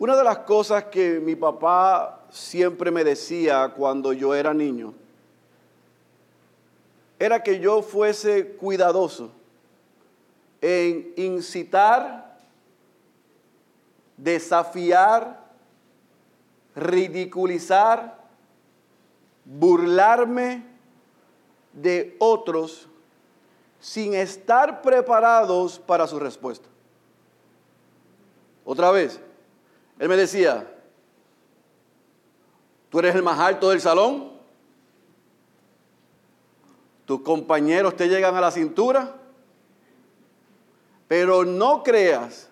Una de las cosas que mi papá siempre me decía cuando yo era niño era que yo fuese cuidadoso en incitar, desafiar, ridiculizar, burlarme de otros sin estar preparados para su respuesta. Otra vez, él me decía, tú eres el más alto del salón, tus compañeros te llegan a la cintura, pero no creas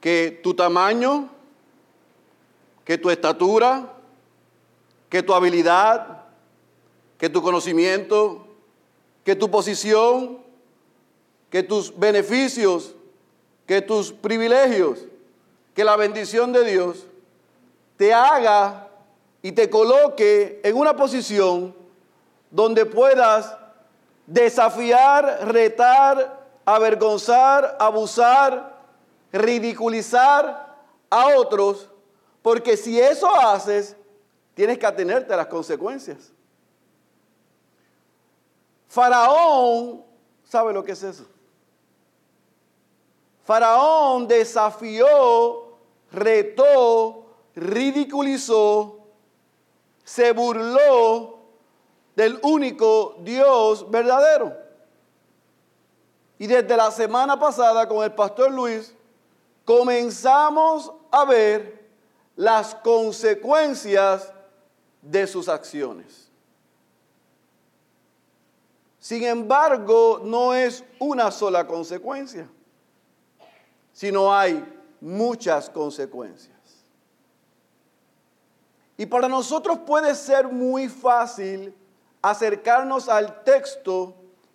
que tu tamaño, que tu estatura, que tu habilidad, que tu conocimiento, que tu posición, que tus beneficios, que tus privilegios que la bendición de Dios te haga y te coloque en una posición donde puedas desafiar, retar, avergonzar, abusar, ridiculizar a otros, porque si eso haces, tienes que atenerte a las consecuencias. Faraón, ¿sabe lo que es eso? Faraón desafió retó, ridiculizó, se burló del único Dios verdadero. Y desde la semana pasada con el pastor Luis comenzamos a ver las consecuencias de sus acciones. Sin embargo, no es una sola consecuencia, sino hay muchas consecuencias. Y para nosotros puede ser muy fácil acercarnos al texto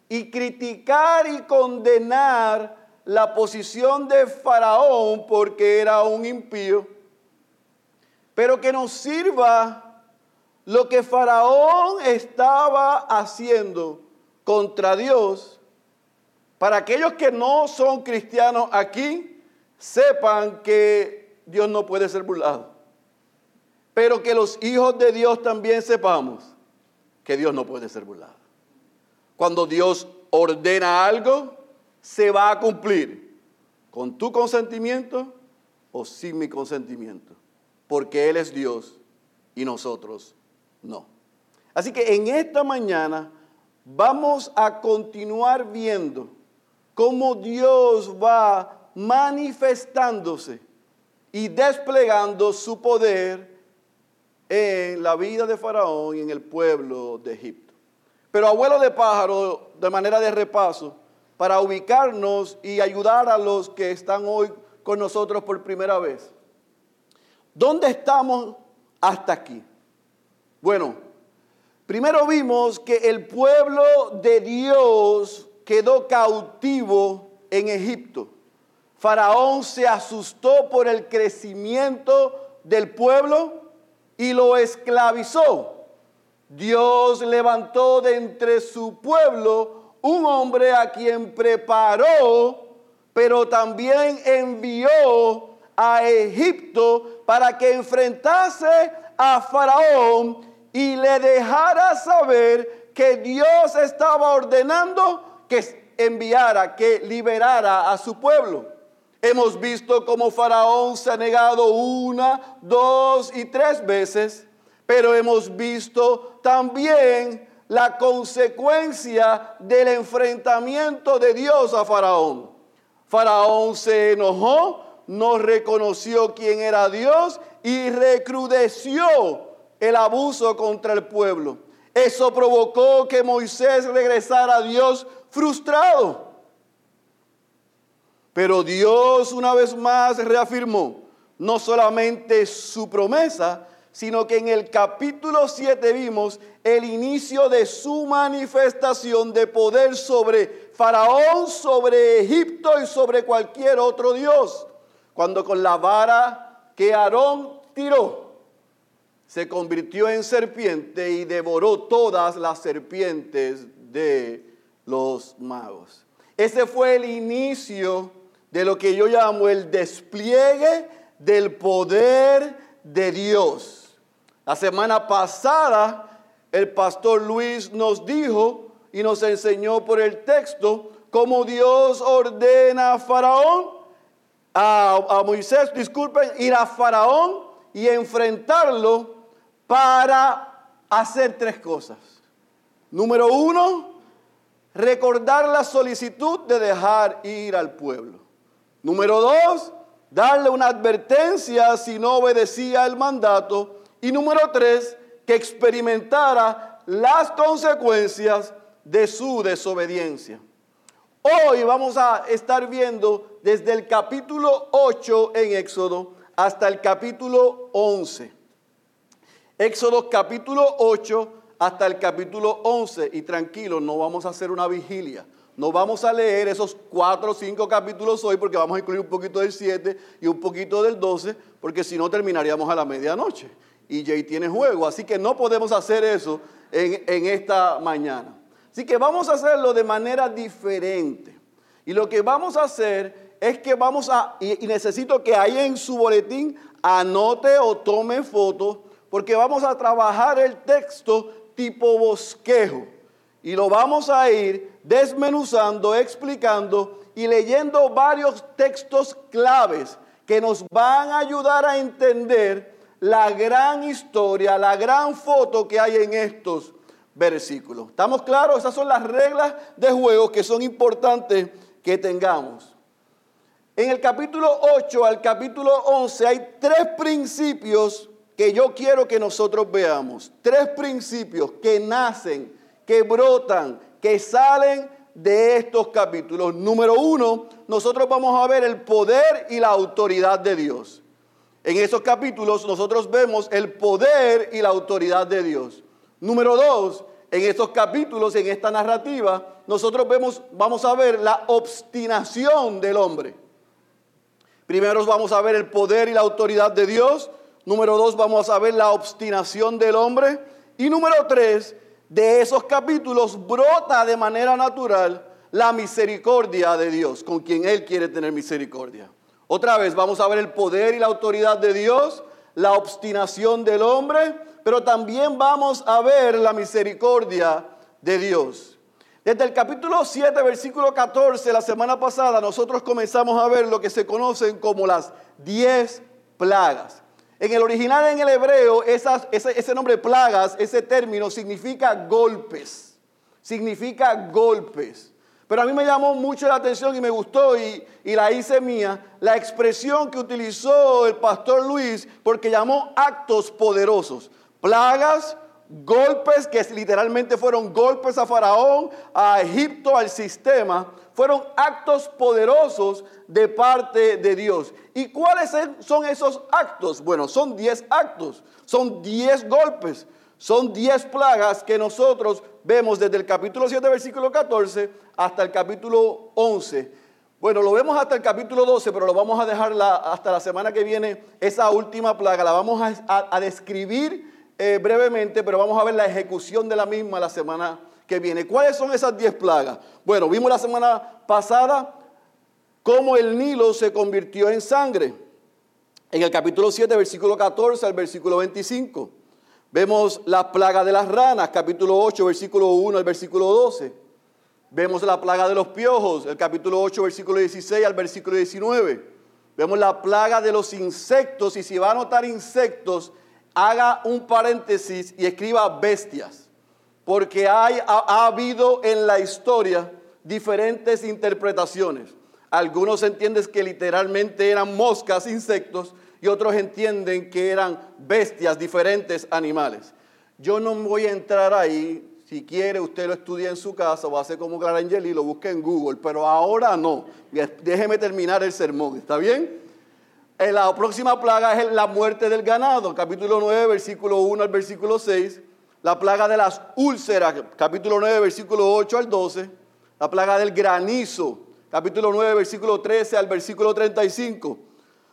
y criticar y condenar la posición de Faraón porque era un impío, pero que nos sirva lo que Faraón estaba haciendo contra Dios para aquellos que no son cristianos aquí sepan que Dios no puede ser burlado. Pero que los hijos de Dios también sepamos que Dios no puede ser burlado. Cuando Dios ordena algo, se va a cumplir con tu consentimiento o sin mi consentimiento. Porque Él es Dios y nosotros no. Así que en esta mañana vamos a continuar viendo cómo Dios va manifestándose y desplegando su poder en la vida de Faraón y en el pueblo de Egipto. Pero abuelo de pájaro, de manera de repaso, para ubicarnos y ayudar a los que están hoy con nosotros por primera vez. ¿Dónde estamos hasta aquí? Bueno, primero vimos que el pueblo de Dios quedó cautivo en Egipto. Faraón se asustó por el crecimiento del pueblo y lo esclavizó. Dios levantó de entre su pueblo un hombre a quien preparó, pero también envió a Egipto para que enfrentase a Faraón y le dejara saber que Dios estaba ordenando que enviara, que liberara a su pueblo. Hemos visto cómo Faraón se ha negado una, dos y tres veces, pero hemos visto también la consecuencia del enfrentamiento de Dios a Faraón. Faraón se enojó, no reconoció quién era Dios y recrudeció el abuso contra el pueblo. Eso provocó que Moisés regresara a Dios frustrado. Pero Dios una vez más reafirmó no solamente su promesa, sino que en el capítulo 7 vimos el inicio de su manifestación de poder sobre Faraón, sobre Egipto y sobre cualquier otro Dios. Cuando con la vara que Aarón tiró, se convirtió en serpiente y devoró todas las serpientes de los magos. Ese fue el inicio de lo que yo llamo el despliegue del poder de Dios. La semana pasada el pastor Luis nos dijo y nos enseñó por el texto cómo Dios ordena a Faraón, a, Moisés, disculpen, ir a Faraón y enfrentarlo para hacer tres cosas. Número uno, recordar la solicitud de dejar ir al pueblo. Número dos, darle una advertencia si no obedecía el mandato. Y número tres, que experimentara las consecuencias de su desobediencia. Hoy vamos a estar viendo desde el capítulo 8 en Éxodo hasta el capítulo 11. Éxodo capítulo 8 hasta el capítulo 11. Y tranquilo, no vamos a hacer una vigilia. No vamos a leer esos cuatro o cinco capítulos hoy porque vamos a incluir un poquito del 7 y un poquito del 12, porque si no terminaríamos a la medianoche. Y Jay tiene juego, así que no podemos hacer eso en, en esta mañana. Así que vamos a hacerlo de manera diferente. Y lo que vamos a hacer es que vamos a, y, necesito que ahí en su boletín anote o tome fotos, porque vamos a trabajar el texto tipo bosquejo. Y lo vamos a ir desmenuzando, explicando y leyendo varios textos claves que nos van a ayudar a entender la gran historia, la gran foto que hay en estos versículos. ¿Estamos claros? Esas son las reglas de juego que son importantes que tengamos. En el capítulo 8 al capítulo 11 hay tres principios que yo quiero que nosotros veamos. Tres principios que nacen, que brotan, que salen de estos capítulos. Número uno, nosotros vamos a ver el poder y la autoridad de Dios. En esos capítulos nosotros vemos el poder y la autoridad de Dios. Número dos, en estos capítulos, en esta narrativa, nosotros vemos, vamos a ver la obstinación del hombre. Primero vamos a ver el poder y la autoridad de Dios. Número dos, vamos a ver la obstinación del hombre. Y número tres, de esos capítulos brota de manera natural la misericordia de Dios, con quien Él quiere tener misericordia. Otra vez vamos a ver el poder y la autoridad de Dios, la obstinación del hombre, pero también vamos a ver la misericordia de Dios. Desde el capítulo 7, versículo 14, la semana pasada, nosotros comenzamos a ver lo que se conocen como las 10 plagas. En el original, en el hebreo, ese, ese nombre plagas, ese término significa golpes. Significa golpes. Pero a mí me llamó mucho la atención y me gustó y, y, la hice mía la expresión que utilizó el pastor Luis porque llamó actos poderosos plagas, golpes que literalmente fueron golpes a Faraón, a Egipto, al sistema, fueron actos poderosos de parte de Dios. ¿Y cuáles son esos actos? Bueno, son 10 actos, son 10 golpes, son 10 plagas que nosotros vemos desde el capítulo 7, versículo 14 hasta el capítulo 11. Bueno, lo vemos hasta el capítulo 12, pero lo vamos a dejar hasta la semana que viene, esa última plaga, la vamos a describir eh, brevemente, pero vamos a ver la ejecución de la misma la semana que viene. ¿Cuáles son esas diez plagas? Bueno, vimos la semana pasada cómo el Nilo se convirtió en sangre. En el capítulo 7, versículo 14 al versículo 25. Vemos la plaga de las ranas, capítulo 8, versículo 1 al versículo 12. Vemos la plaga de los piojos, el capítulo 8, versículo 16 al versículo 19. Vemos la plaga de los insectos, y si va a notar insectos, haga un paréntesis y escriba bestias, porque ha, habido en la historia diferentes interpretaciones. Algunos entienden que literalmente eran moscas, insectos, y otros entienden que eran bestias, diferentes animales. Yo no voy a entrar ahí. Si quiere, usted lo estudia en su casa o hace como Clara y lo busque en Google, pero ahora no. Déjeme terminar el sermón, ¿está bien? Eh, la próxima plaga es la muerte del ganado, capítulo 9, versículo 1 al versículo 6. La plaga de las úlceras, capítulo 9, versículo 8 al 12. La plaga del granizo, capítulo 9, versículo 13 al versículo 35.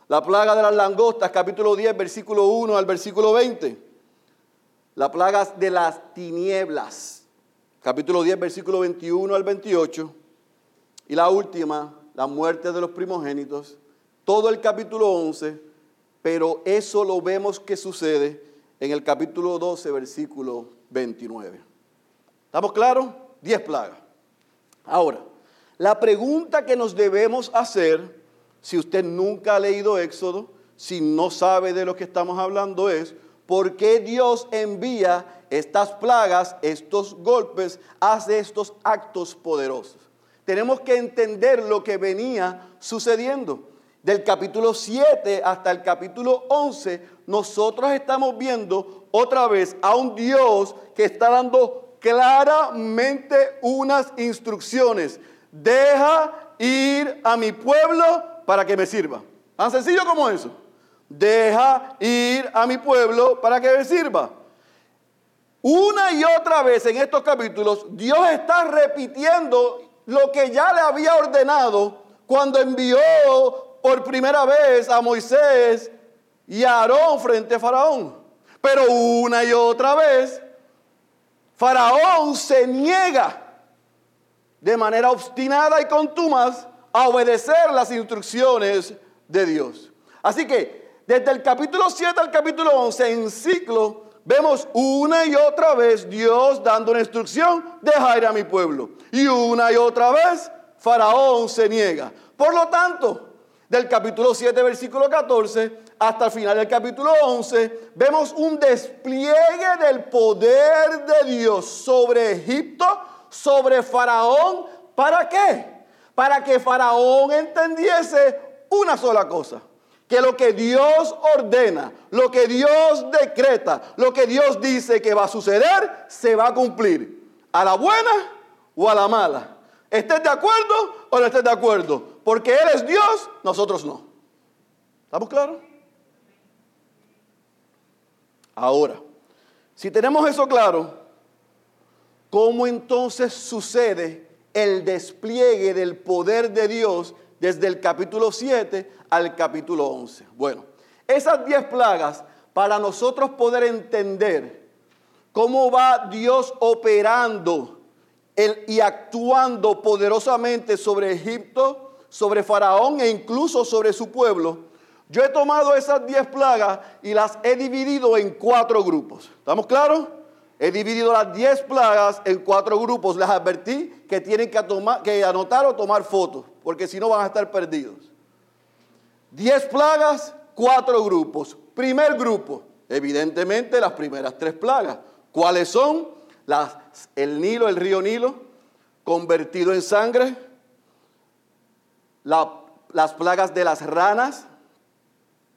La plaga de las langostas, capítulo 10, versículo 1 al versículo 20. La plaga de las tinieblas, capítulo 10, versículo 21 al 28. Y la última, la muerte de los primogénitos, todo el capítulo 11 pero eso lo vemos que sucede en el capítulo 12, versículo 29. ¿Estamos claros? Diez plagas. Ahora, la pregunta que nos debemos hacer, si usted nunca ha leído Éxodo, si no sabe de lo que estamos hablando, es por qué Dios envía estas plagas, estos golpes, hace estos actos poderosos. Tenemos que entender lo que venía sucediendo. Del capítulo 7 hasta el capítulo 11, nosotros estamos viendo otra vez a un Dios que está dando claramente unas instrucciones. Deja ir a mi pueblo para que me sirva. Tan sencillo como eso. Deja ir a mi pueblo para que me sirva. Una y otra vez en estos capítulos, Dios está repitiendo lo que ya le había ordenado cuando envió por primera vez a Moisés y a Aarón frente a Faraón. Pero una y otra vez, Faraón se niega de manera obstinada y contumaz a obedecer las instrucciones de Dios. Así que desde el capítulo 7 al capítulo 11 en ciclo vemos una y otra vez Dios dando una instrucción, deja ir a mi pueblo. Y una y otra vez Faraón se niega. Por lo tanto, del capítulo 7, versículo 14, hasta el final del capítulo 11, vemos un despliegue del poder de Dios sobre Egipto, sobre Faraón. ¿Para qué? Para que Faraón entendiese una sola cosa. Que lo que Dios ordena, lo que Dios decreta, lo que Dios dice que va a suceder, se va a cumplir. A la buena o a la mala. ¿Estés de acuerdo o no estés de acuerdo? Porque Él es Dios, nosotros no. ¿Estamos claros? Ahora, si tenemos eso claro, ¿cómo entonces sucede el despliegue del poder de Dios desde el capítulo 7 al capítulo 11? Bueno, esas 10 plagas, para nosotros poder entender cómo va Dios operando y actuando poderosamente sobre Egipto, sobre Faraón e incluso sobre su pueblo, yo he tomado esas diez plagas y las he dividido en cuatro grupos. ¿Estamos claros? He dividido las diez plagas en cuatro grupos. Les advertí que tienen que, que anotar o tomar fotos, porque si no van a estar perdidos. Diez plagas, cuatro grupos. Primer grupo, evidentemente las primeras tres plagas. ¿Cuáles son? Las, el Nilo, el río Nilo, convertido en sangre, las plagas de las ranas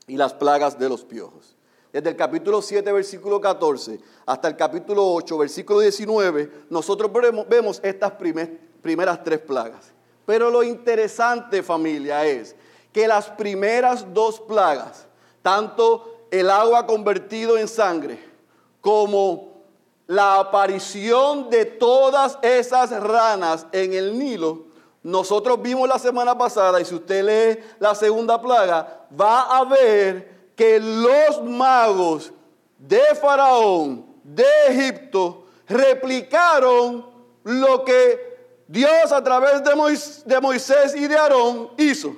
y las plagas de los piojos. Desde el capítulo 7, versículo 14, hasta el capítulo 8, versículo 19, nosotros vemos, estas primeras tres plagas. Pero lo interesante, familia, es que las primeras dos plagas, tanto el agua convertido en sangre como la aparición de todas esas ranas en el Nilo, nosotros vimos la semana pasada, y si usted lee la segunda plaga, va a ver que los magos de Faraón, de Egipto, replicaron lo que Dios a través de Moisés y de Aarón hizo.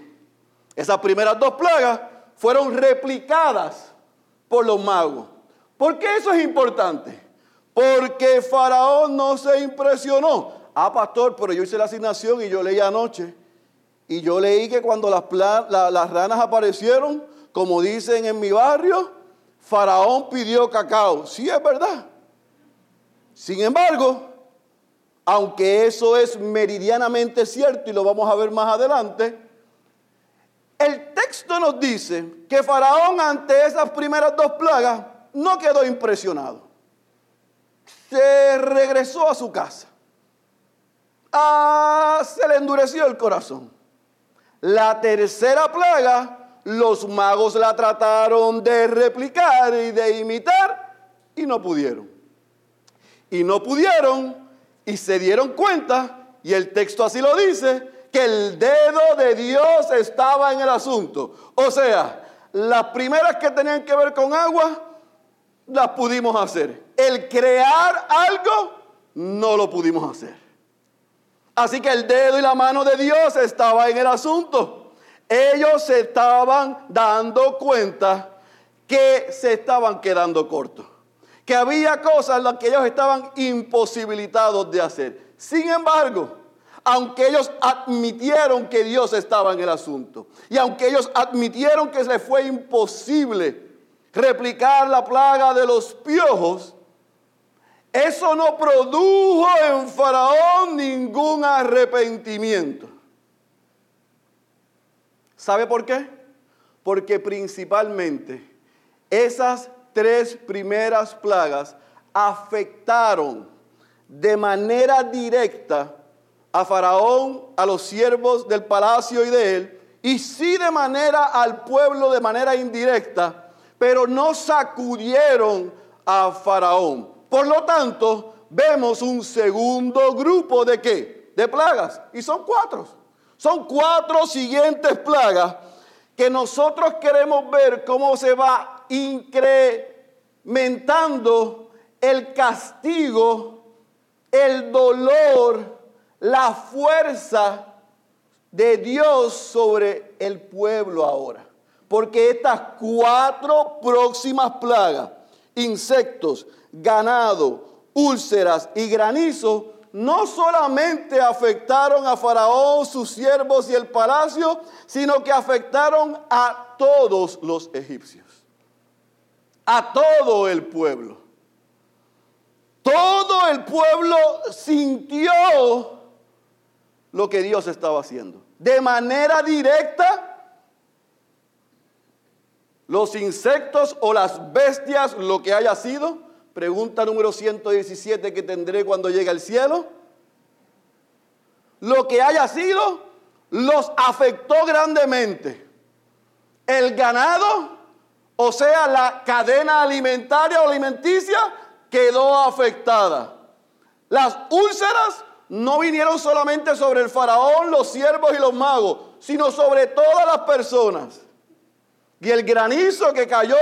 Esas primeras dos plagas fueron replicadas por los magos. ¿Por qué eso es importante? Porque Faraón no se impresionó. Ah, pastor, pero yo hice la asignación y yo leí anoche. Y yo leí que cuando las, las ranas aparecieron, como dicen en mi barrio, Faraón pidió cacao. Sí, es verdad. Sin embargo, aunque eso es meridianamente cierto y lo vamos a ver más adelante, el texto nos dice que Faraón ante esas primeras dos plagas no quedó impresionado se regresó a su casa. Ah, se le endureció el corazón. La tercera plaga, los magos la trataron de replicar y de imitar y no pudieron. Y no pudieron y se dieron cuenta, y el texto así lo dice, que el dedo de Dios estaba en el asunto. O sea, las primeras que tenían que ver con agua, las pudimos hacer el crear algo, no lo pudimos hacer. Así que el dedo y la mano de Dios estaba en el asunto. Ellos se estaban dando cuenta que se estaban quedando cortos, que había cosas en las que ellos estaban imposibilitados de hacer. Sin embargo, aunque ellos admitieron que Dios estaba en el asunto y aunque ellos admitieron que les fue imposible replicar la plaga de los piojos, eso no produjo en Faraón ningún arrepentimiento. ¿Sabe por qué? Porque principalmente esas tres primeras plagas afectaron de manera directa a Faraón, a los siervos del palacio y de él, y sí de manera al pueblo de manera indirecta, pero no sacudieron a Faraón. Por lo tanto, vemos un segundo grupo de qué? De plagas. Y son cuatro. Son cuatro siguientes plagas que nosotros queremos ver cómo se va incrementando el castigo, el dolor, la fuerza de Dios sobre el pueblo ahora. Porque estas cuatro próximas plagas, insectos, ganado, úlceras y granizo, no solamente afectaron a Faraón, sus siervos y el palacio, sino que afectaron a todos los egipcios, a todo el pueblo. Todo el pueblo sintió lo que Dios estaba haciendo. De manera directa, los insectos o las bestias, lo que haya sido, pregunta número 117 que tendré cuando llegue al cielo, lo que haya sido, los afectó grandemente. El ganado, o sea, la cadena alimentaria o alimenticia, quedó afectada. Las úlceras no vinieron solamente sobre el faraón, los siervos y los magos, sino sobre todas las personas. Y el granizo que cayó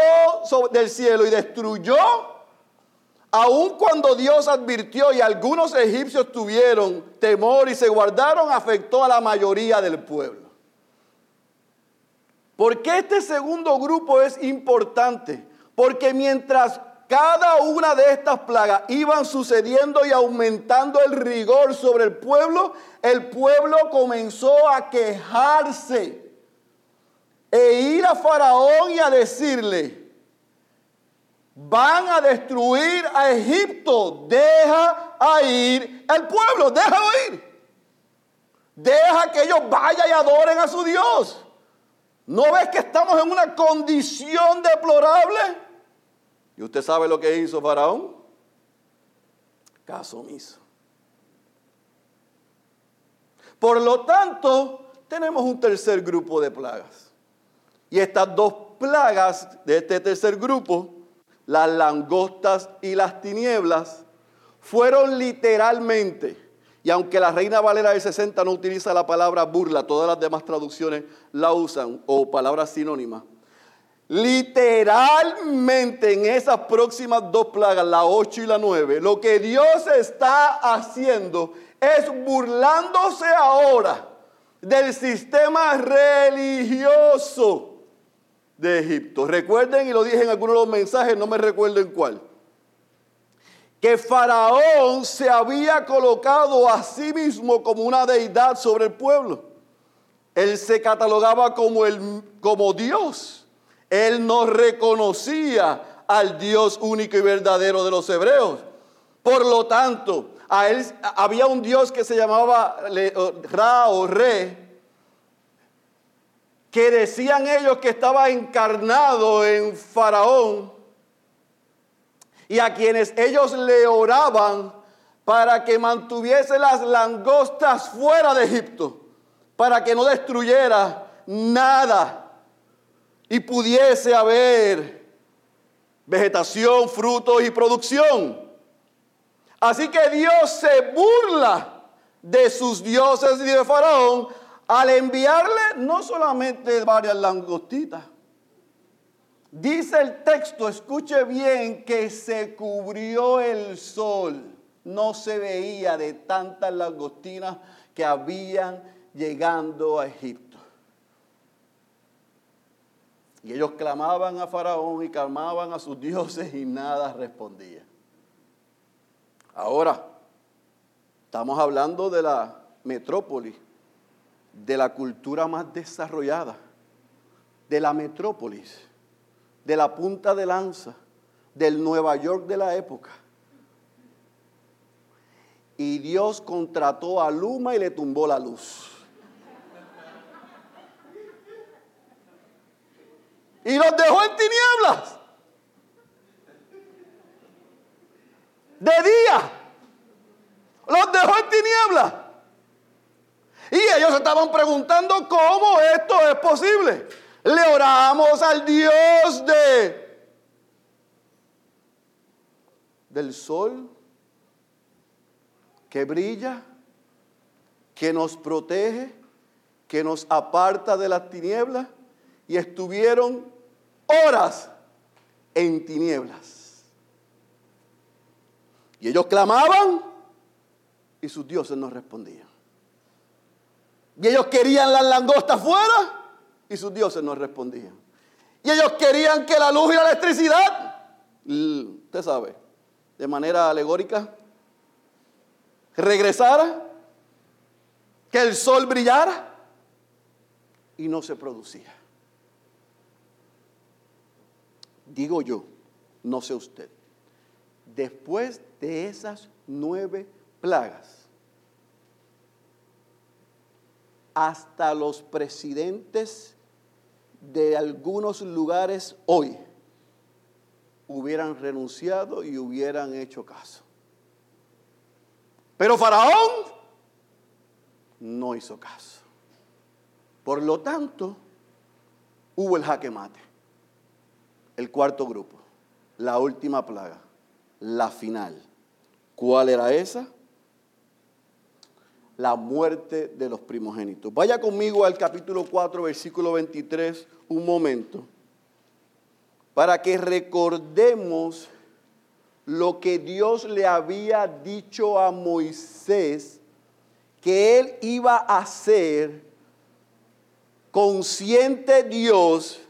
del cielo y destruyó, aun cuando Dios advirtió y algunos egipcios tuvieron temor y se guardaron, afectó a la mayoría del pueblo. ¿Por qué este segundo grupo es importante? Porque mientras cada una de estas plagas iban sucediendo y aumentando el rigor sobre el pueblo, el pueblo comenzó a quejarse e ir a Faraón y a decirle, van a destruir a Egipto, deja a ir el pueblo, déjalo ir. Deja que ellos vayan y adoren a su Dios. ¿No ves que estamos en una condición deplorable? ¿Y usted sabe lo que hizo Faraón? Caso omiso. Por lo tanto, tenemos un tercer grupo de plagas. Y estas dos plagas de este tercer grupo, las langostas y las tinieblas, fueron literalmente, y aunque la Reina Valera del 60 no utiliza la palabra burla, todas las demás traducciones la usan, o palabras sinónimas, Literalmente en esas próximas dos plagas, la 8 y la 9, lo que Dios está haciendo es burlándose ahora del sistema religioso de Egipto. Recuerden, y lo dije en algunos de los mensajes, no me recuerdo en cuál, que Faraón se había colocado a sí mismo como una deidad sobre el pueblo. Él se catalogaba como, el, como Dios. Él no reconocía al Dios único y verdadero de los hebreos. Por lo tanto, a él había un Dios que se llamaba Ra o Re, que decían ellos que estaba encarnado en Faraón y a quienes ellos le oraban para que mantuviese las langostas fuera de Egipto, para que no destruyera nada y pudiese haber vegetación, frutos y producción. Así que Dios se burla de sus dioses y de Faraón al enviarle no solamente varias langostitas. Dice el texto, escuche bien, que se cubrió el sol. No se veía de tantas langostinas que habían llegando a Egipto. Y ellos clamaban a Faraón y clamaban a sus dioses y nada respondía. Ahora, estamos hablando de la metrópoli, de la cultura más desarrollada, de la metrópolis, de la punta de lanza, del Nueva York de la época. Y Dios contrató a Luma y le tumbó la luz. Y los dejó en tinieblas. De día. Los dejó en tinieblas. Y ellos estaban preguntando cómo esto es posible. Le oramos al Dios de del sol que brilla, que nos protege, que nos aparta de las tinieblas y estuvieron horas en tinieblas. Y ellos clamaban y sus dioses no respondían. Y ellos querían las langostas fuera y sus dioses no respondían. Y ellos querían que la luz y la electricidad, usted sabe, de manera alegórica, regresara, que el sol brillara y no se producía. Digo yo, no sé usted, después de esas nueve plagas, hasta los presidentes de algunos lugares hoy hubieran renunciado y hubieran hecho caso. Pero Faraón no hizo caso. Por lo tanto, hubo el jaque mate. El cuarto grupo, la última plaga, la final. ¿Cuál era esa? La muerte de los primogénitos. Vaya conmigo al capítulo 4, versículo 23, un momento, para que recordemos lo que Dios le había dicho a Moisés que él iba a hacer, consciente Dios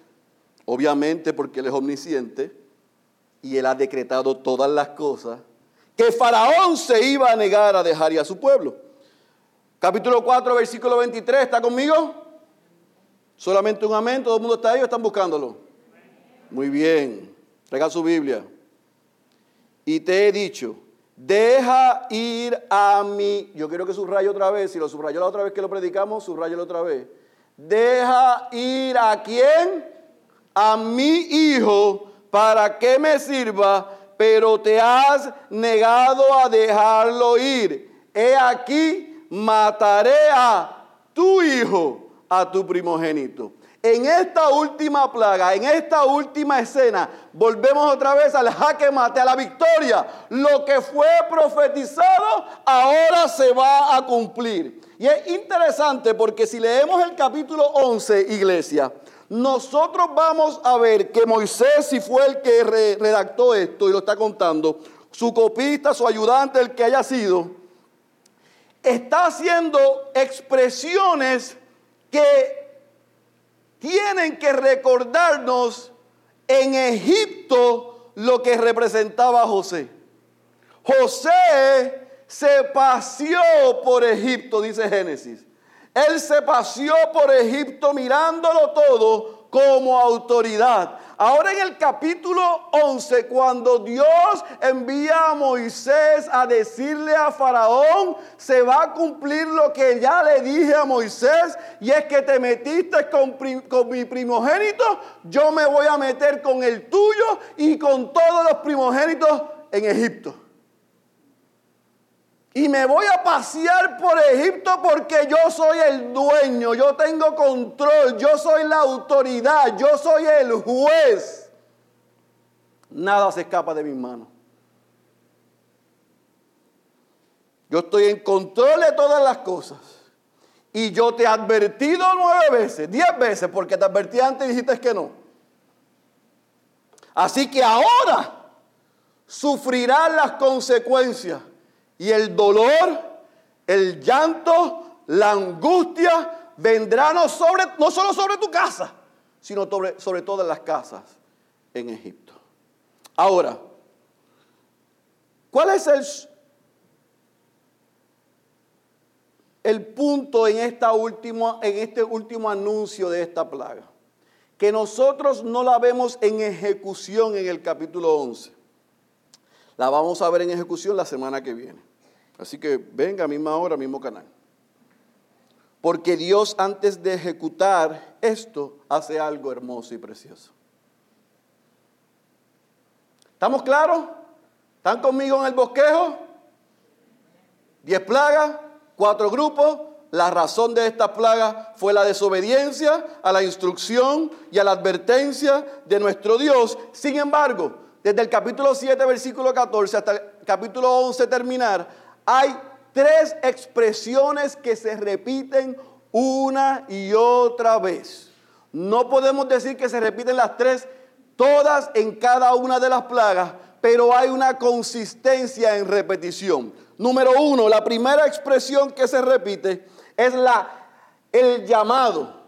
obviamente porque Él es omnisciente y Él ha decretado todas las cosas, que Faraón se iba a negar a dejar a su pueblo. Capítulo 4, versículo 23, ¿está conmigo? Solamente un amén, todo el mundo está ahí o están buscándolo. Muy bien, traiga su Biblia. Y te he dicho, deja ir a mí. Yo quiero que subraye otra vez, si lo subrayó la otra vez que lo predicamos, subrayelo otra vez. Deja ir a quién? a mi hijo para que me sirva, pero te has negado a dejarlo ir. He aquí, mataré a tu hijo, a tu primogénito. En esta última plaga, en esta última escena, volvemos otra vez al jaque mate, a la victoria. Lo que fue profetizado ahora se va a cumplir. Y es interesante porque si leemos el capítulo 11, iglesia, nosotros vamos a ver que Moisés, si fue el que redactó esto y lo está contando, su copista, su ayudante, el que haya sido, está haciendo expresiones que tienen que recordarnos en Egipto lo que representaba José. José se paseó por Egipto, dice Génesis. Él se paseó por Egipto mirándolo todo como autoridad. Ahora en el capítulo 11, cuando Dios envía a Moisés a decirle a Faraón, se va a cumplir lo que ya le dije a Moisés, y es que te metiste con, con mi primogénito, yo me voy a meter con el tuyo y con todos los primogénitos en Egipto. Y me voy a pasear por Egipto porque yo soy el dueño, yo tengo control, yo soy la autoridad, yo soy el juez. Nada se escapa de mis manos. Yo estoy en control de todas las cosas. Y yo te he advertido nueve veces, diez veces, porque te advertí antes y dijiste que no. Así que ahora sufrirás las consecuencias y el dolor, el llanto, la angustia vendrá no, sobre, solo sobre tu casa, sino sobre, todas las casas en Egipto. Ahora, ¿cuál es el, el punto en, esta última, en este último anuncio de esta plaga? Que nosotros no la vemos en ejecución en el capítulo 11. La vamos a ver en ejecución la semana que viene. Así que venga, misma hora, mismo canal. Porque Dios antes de ejecutar esto hace algo hermoso y precioso. ¿Estamos claros? ¿Están conmigo en el bosquejo? Diez plagas, cuatro grupos. La razón de estas plagas fue la desobediencia a la instrucción y a la advertencia de nuestro Dios. Sin embargo, desde el capítulo 7, versículo 14 hasta el capítulo 11 terminar, hay tres expresiones que se repiten una y otra vez. No podemos decir que se repiten las tres, todas en cada una de las plagas, pero hay una consistencia en repetición. Número uno, la primera expresión que se repite es la, el llamado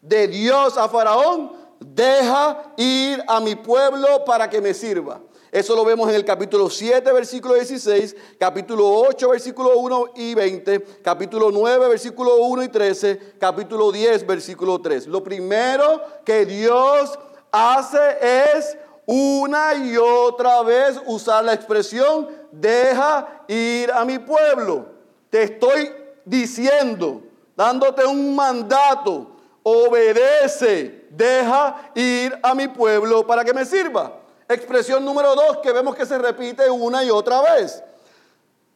de Dios a Faraón, deja ir a mi pueblo para que me sirva. Eso lo vemos en el capítulo 7, versículo 16, capítulo 8, versículo 1 y 20, capítulo 9, versículo 1 y 13, capítulo 10, versículo 3. Lo primero que Dios hace es una y otra vez usar la expresión, deja ir a mi pueblo. Te estoy diciendo, dándote un mandato, obedece, deja ir a mi pueblo para que me sirva. Expresión número dos que vemos que se repite una y otra vez.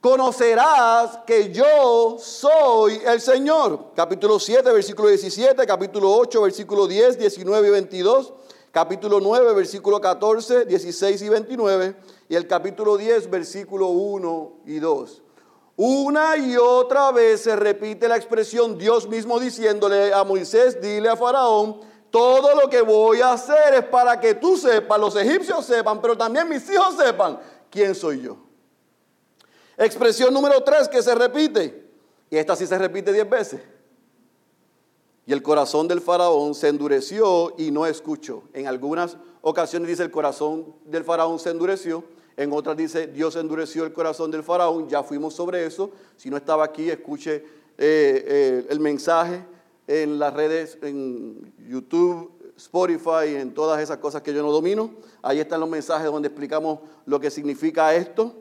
Conocerás que yo soy el Señor. Capítulo 7, versículo 17, capítulo 8, versículo 10, 19 y 22, capítulo 9, versículo 14, 16 y 29, y el capítulo 10, versículo 1 y 2. Una y otra vez se repite la expresión Dios mismo diciéndole a Moisés, dile a Faraón, todo lo que voy a hacer es para que tú sepas, los egipcios sepan, pero también mis hijos sepan quién soy yo. Expresión número tres que se repite, y esta sí se repite diez veces. Y el corazón del faraón se endureció y no escuchó. En algunas ocasiones dice el corazón del faraón se endureció, en otras dice Dios endureció el corazón del faraón, ya fuimos sobre eso. Si no estaba aquí, escuche eh, eh, el mensaje en las redes, en YouTube, Spotify, en todas esas cosas que yo no domino. Ahí están los mensajes donde explicamos lo que significa esto.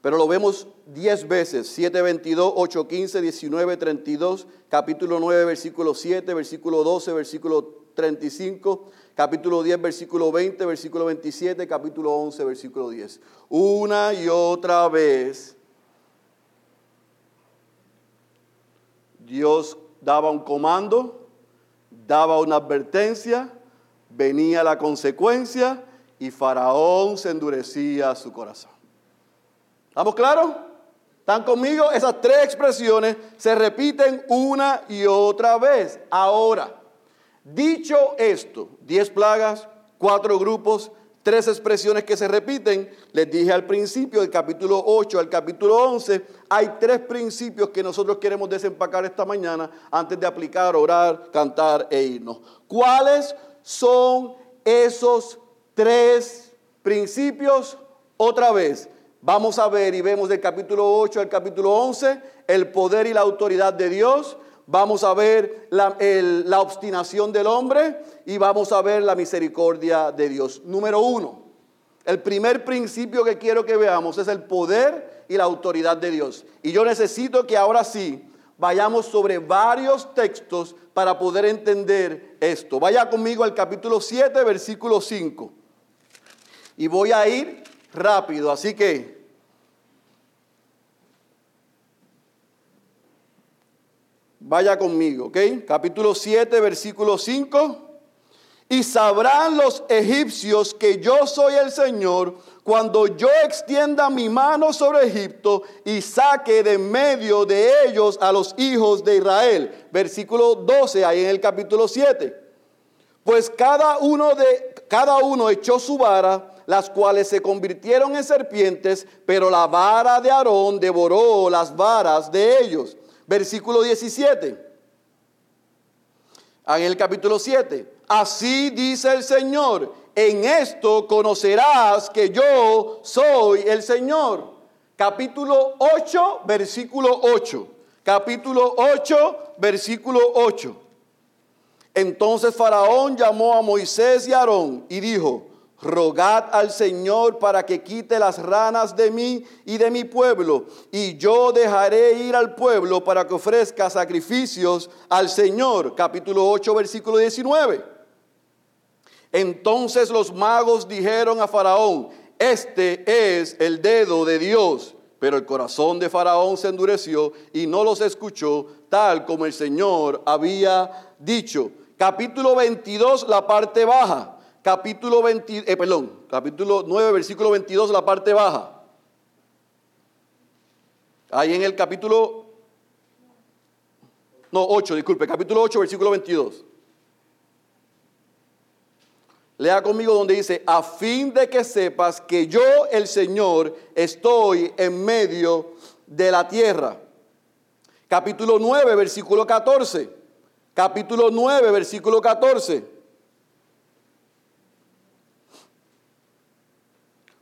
Pero lo vemos 10 veces, 7, 22, 8, 15, 19, 32, capítulo 9, versículo 7, versículo 12, versículo 35, capítulo 10, versículo 20, versículo 27, capítulo 11, versículo 10. Una y otra vez Dios daba un comando, daba una advertencia, venía la consecuencia y Faraón se endurecía su corazón. ¿Estamos claros? ¿Están conmigo? Esas tres expresiones se repiten una y otra vez. Ahora, dicho esto, diez plagas, cuatro grupos, tres expresiones que se repiten. Les dije al principio, del capítulo 8 al capítulo 11, hay tres principios que nosotros queremos desempacar esta mañana antes de aplicar, orar, cantar e irnos. ¿Cuáles son esos tres principios? Otra vez, vamos a ver y vemos del capítulo 8 al capítulo 11 el poder y la autoridad de Dios vamos a ver la, la, obstinación del hombre y vamos a ver la misericordia de Dios. Número uno, el primer principio que quiero que veamos es el poder y la autoridad de Dios. Y yo necesito que ahora sí vayamos sobre varios textos para poder entender esto. Vaya conmigo al capítulo 7, versículo 5. Y voy a ir rápido, así que Vaya conmigo, ¿ok? Capítulo 7, versículo 5. Y sabrán los egipcios que yo soy el Señor cuando yo extienda mi mano sobre Egipto y saque de medio de ellos a los hijos de Israel. Versículo 12, ahí en el capítulo 7. Pues cada uno de cada uno echó su vara, las cuales se convirtieron en serpientes, pero la vara de Aarón devoró las varas de ellos. Versículo 17. En el capítulo 7, así dice el Señor, en esto conocerás que yo soy el Señor. Capítulo 8, versículo 8. Capítulo 8, versículo 8. Entonces Faraón llamó a Moisés y Aarón y dijo, rogad al Señor para que quite las ranas de mí y de mi pueblo, y yo dejaré ir al pueblo para que ofrezca sacrificios al Señor. Capítulo 8, versículo 19. Entonces los magos dijeron a Faraón, este es el dedo de Dios. Pero el corazón de Faraón se endureció y no los escuchó tal como el Señor había dicho. Capítulo 22, la parte baja. Capítulo 20, eh, perdón, capítulo 9, versículo 22, la parte baja. Ahí en el capítulo, no, 8, disculpe, capítulo 8, versículo 22. Lea conmigo donde dice, a fin de que sepas que yo, el Señor, estoy en medio de la tierra. Capítulo 9, versículo 14. Capítulo 9, versículo 14.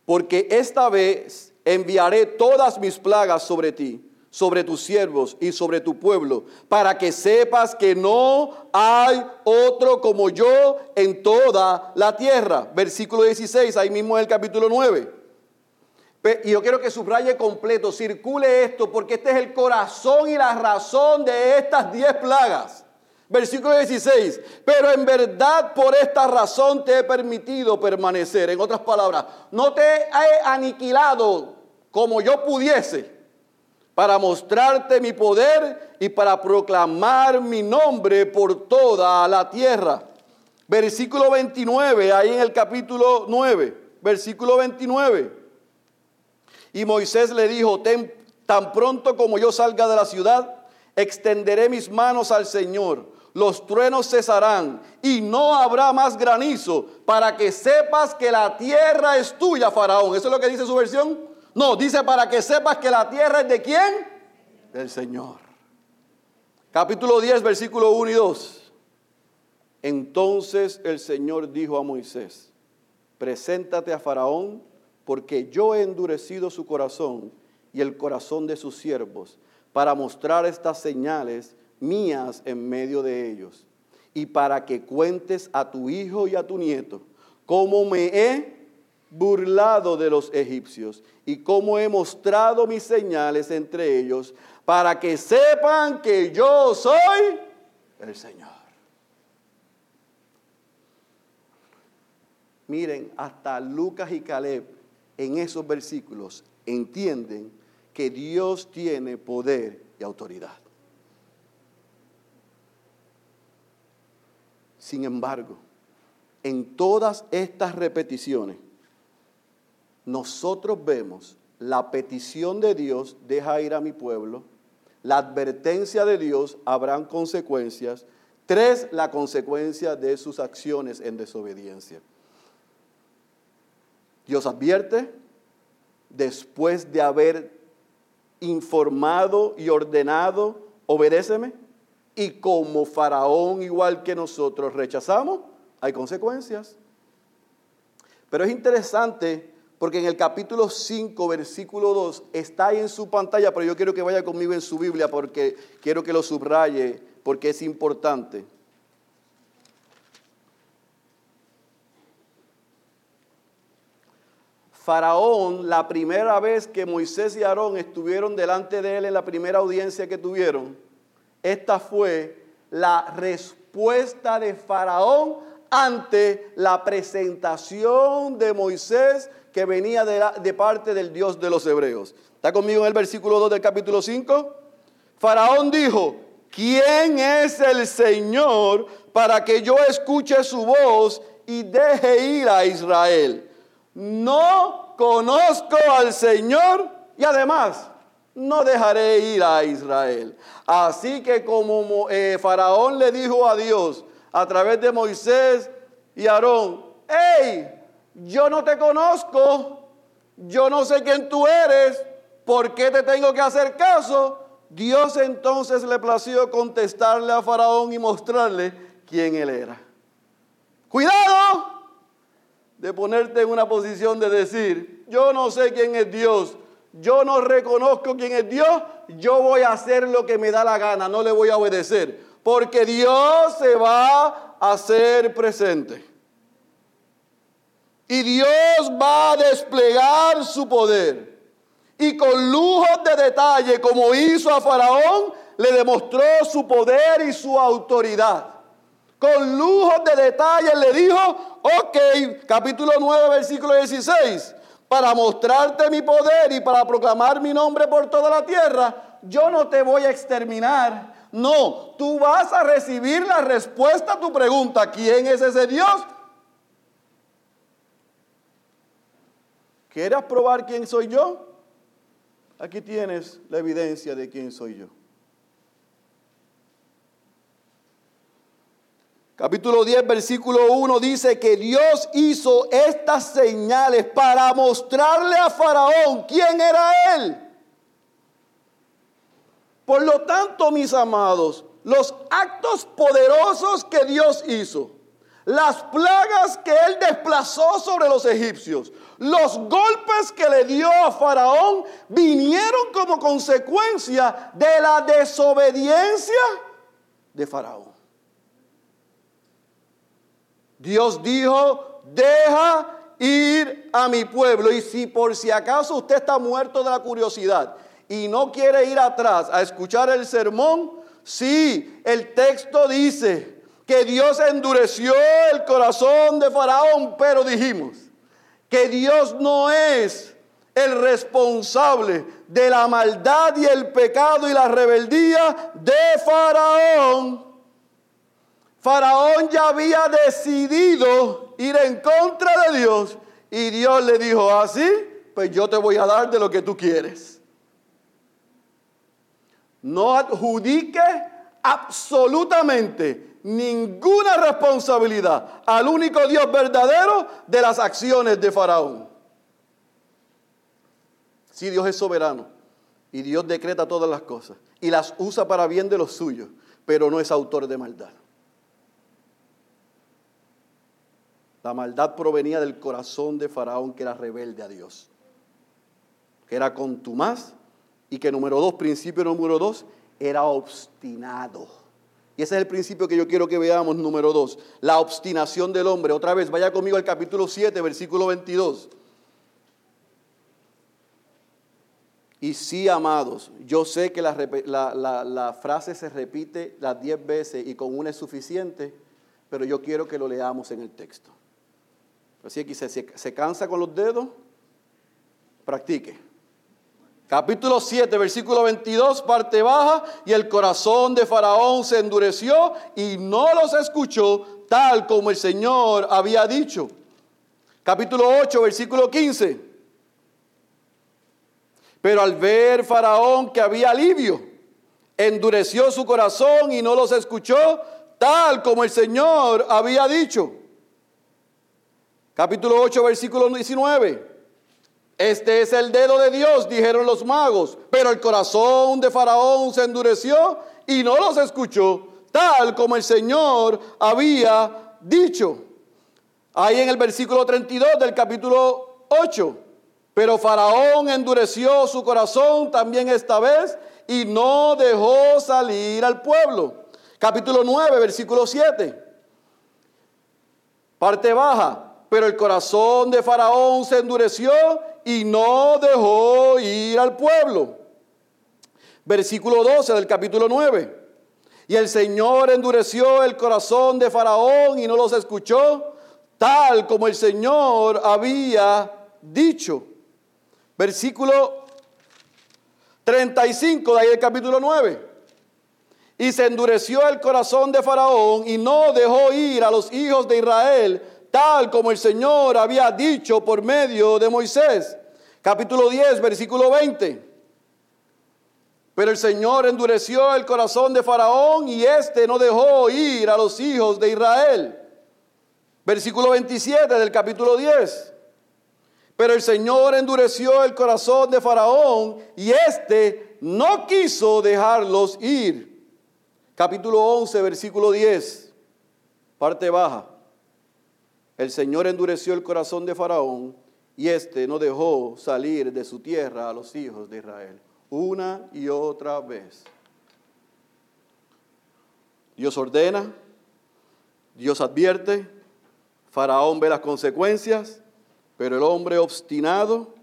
Porque esta vez enviaré todas mis plagas sobre ti sobre tus siervos y sobre tu pueblo, para que sepas que no hay otro como yo en toda la tierra. Versículo 16, ahí mismo en el capítulo 9. Y yo quiero que subraye completo, circule esto, porque este es el corazón y la razón de estas diez plagas. Versículo 16, pero en verdad por esta razón te he permitido permanecer. En otras palabras, no te he aniquilado como yo pudiese para mostrarte mi poder y para proclamar mi nombre por toda la tierra. Versículo 29, ahí en el capítulo 9, versículo 29. Y Moisés le dijo, tan pronto como yo salga de la ciudad, extenderé mis manos al Señor. Los truenos cesarán y no habrá más granizo para que sepas que la tierra es tuya, Faraón. Eso es lo que dice su versión. No, dice para que sepas que la tierra es de quién? Del Señor. Capítulo 10, versículo 1 y 2. Entonces el Señor dijo a Moisés, preséntate a Faraón, porque yo he endurecido su corazón y el corazón de sus siervos, para mostrar estas señales mías en medio de ellos, y para que cuentes a tu hijo y a tu nieto cómo me he burlado de los egipcios y cómo he mostrado mis señales entre ellos para que sepan que yo soy el Señor. Miren, hasta Lucas y Caleb en esos versículos entienden que Dios tiene poder y autoridad. Sin embargo, en todas estas repeticiones, nosotros vemos la petición de Dios, deja ir a mi pueblo, la advertencia de Dios, habrán consecuencias. Tres, la consecuencia de sus acciones en desobediencia. Dios advierte, después de haber informado y ordenado, obedéceme. Y como Faraón, igual que nosotros, rechazamos, hay consecuencias. Pero es interesante porque en el capítulo 5, versículo 2, está ahí en su pantalla, pero yo quiero que vaya conmigo en su Biblia porque quiero que lo subraye, porque es importante. Faraón, la primera vez que Moisés y Aarón estuvieron delante de él en la primera audiencia que tuvieron, esta fue la respuesta de Faraón ante la presentación de Moisés que venía de, parte del Dios de los hebreos. ¿Está conmigo en el versículo 2 del capítulo 5? Faraón dijo, ¿quién es el Señor para que yo escuche su voz y deje ir a Israel? No conozco al Señor y además no dejaré ir a Israel. Así que como eh, Faraón le dijo a Dios a través de Moisés y Aarón, ¡Ey! Yo no te conozco, yo no sé quién tú eres, ¿por qué te tengo que hacer caso? Dios entonces le plació contestarle a Faraón y mostrarle quién él era. Cuidado de ponerte en una posición de decir, yo no sé quién es Dios, yo no reconozco quién es Dios, yo voy a hacer lo que me da la gana, no le voy a obedecer, porque Dios se va a hacer presente. Y Dios va a desplegar su poder. Y con lujos de detalle, como hizo a Faraón, le demostró su poder y su autoridad. Con lujos de detalle le dijo, ok, capítulo 9, versículo 16, para mostrarte mi poder y para proclamar mi nombre por toda la tierra, yo no te voy a exterminar. No, tú vas a recibir la respuesta a tu pregunta, ¿quién es ese Dios? ¿Quieres probar quién soy yo? Aquí tienes la evidencia de quién soy yo. Capítulo 10, versículo 1 dice que Dios hizo estas señales para mostrarle a Faraón quién era él. Por lo tanto, mis amados, los actos poderosos que Dios hizo, las plagas que él desplazó sobre los egipcios, los golpes que le dio a Faraón vinieron como consecuencia de la desobediencia de Faraón. Dios dijo, deja ir a mi pueblo. Y si por si acaso usted está muerto de la curiosidad y no quiere ir atrás a escuchar el sermón, sí, el texto dice que Dios endureció el corazón de Faraón, pero dijimos, que Dios no es el responsable de la maldad y el pecado y la rebeldía de Faraón. Faraón ya había decidido ir en contra de Dios y Dios le dijo así, pues yo te voy a dar de lo que tú quieres. No adjudique absolutamente ninguna responsabilidad al único Dios verdadero de las acciones de Faraón. Si Dios es soberano y Dios decreta todas las cosas y las usa para bien de los suyos, pero no es autor de maldad. La maldad provenía del corazón de Faraón que era rebelde a Dios, que era contumaz y que número dos, principio número dos, era obstinado. Y ese es el principio que yo quiero que veamos, número dos. La obstinación del hombre. Otra vez, vaya conmigo al capítulo 7, versículo 22. Y sí, amados, yo sé que la, frase se repite las diez veces y con una es suficiente, pero yo quiero que lo leamos en el texto. Así que se, se cansa con los dedos, practique. Capítulo 7, versículo 22, parte baja, y el corazón de Faraón se endureció y no los escuchó tal como el Señor había dicho. Capítulo 8, versículo 15. Pero al ver Faraón que había alivio, endureció su corazón y no los escuchó tal como el Señor había dicho. Capítulo 8, versículo 19. Este es el dedo de Dios, dijeron los magos, pero el corazón de Faraón se endureció y no los escuchó, tal como el Señor había dicho. Ahí en el versículo 32 del capítulo 8. Pero Faraón endureció su corazón también esta vez y no dejó salir al pueblo. Capítulo 9, versículo 7. Parte baja. Pero el corazón de Faraón se endureció y no dejó ir al pueblo. Versículo 12 del capítulo 9. Y el Señor endureció el corazón de Faraón y no los escuchó, tal como el Señor había dicho. Versículo 35 de ahí el capítulo 9. Y se endureció el corazón de Faraón y no dejó ir a los hijos de Israel tal como el Señor había dicho por medio de Moisés. Capítulo 10, versículo 20. Pero el Señor endureció el corazón de Faraón y éste no dejó ir a los hijos de Israel. Versículo 27 del capítulo 10. Pero el Señor endureció el corazón de Faraón y éste no quiso dejarlos ir. Capítulo 11, versículo 10. Parte baja. El Señor endureció el corazón de Faraón y éste no dejó salir de su tierra a los hijos de Israel. Una y otra vez. Dios ordena, Dios advierte, Faraón ve las consecuencias, pero el hombre obstinado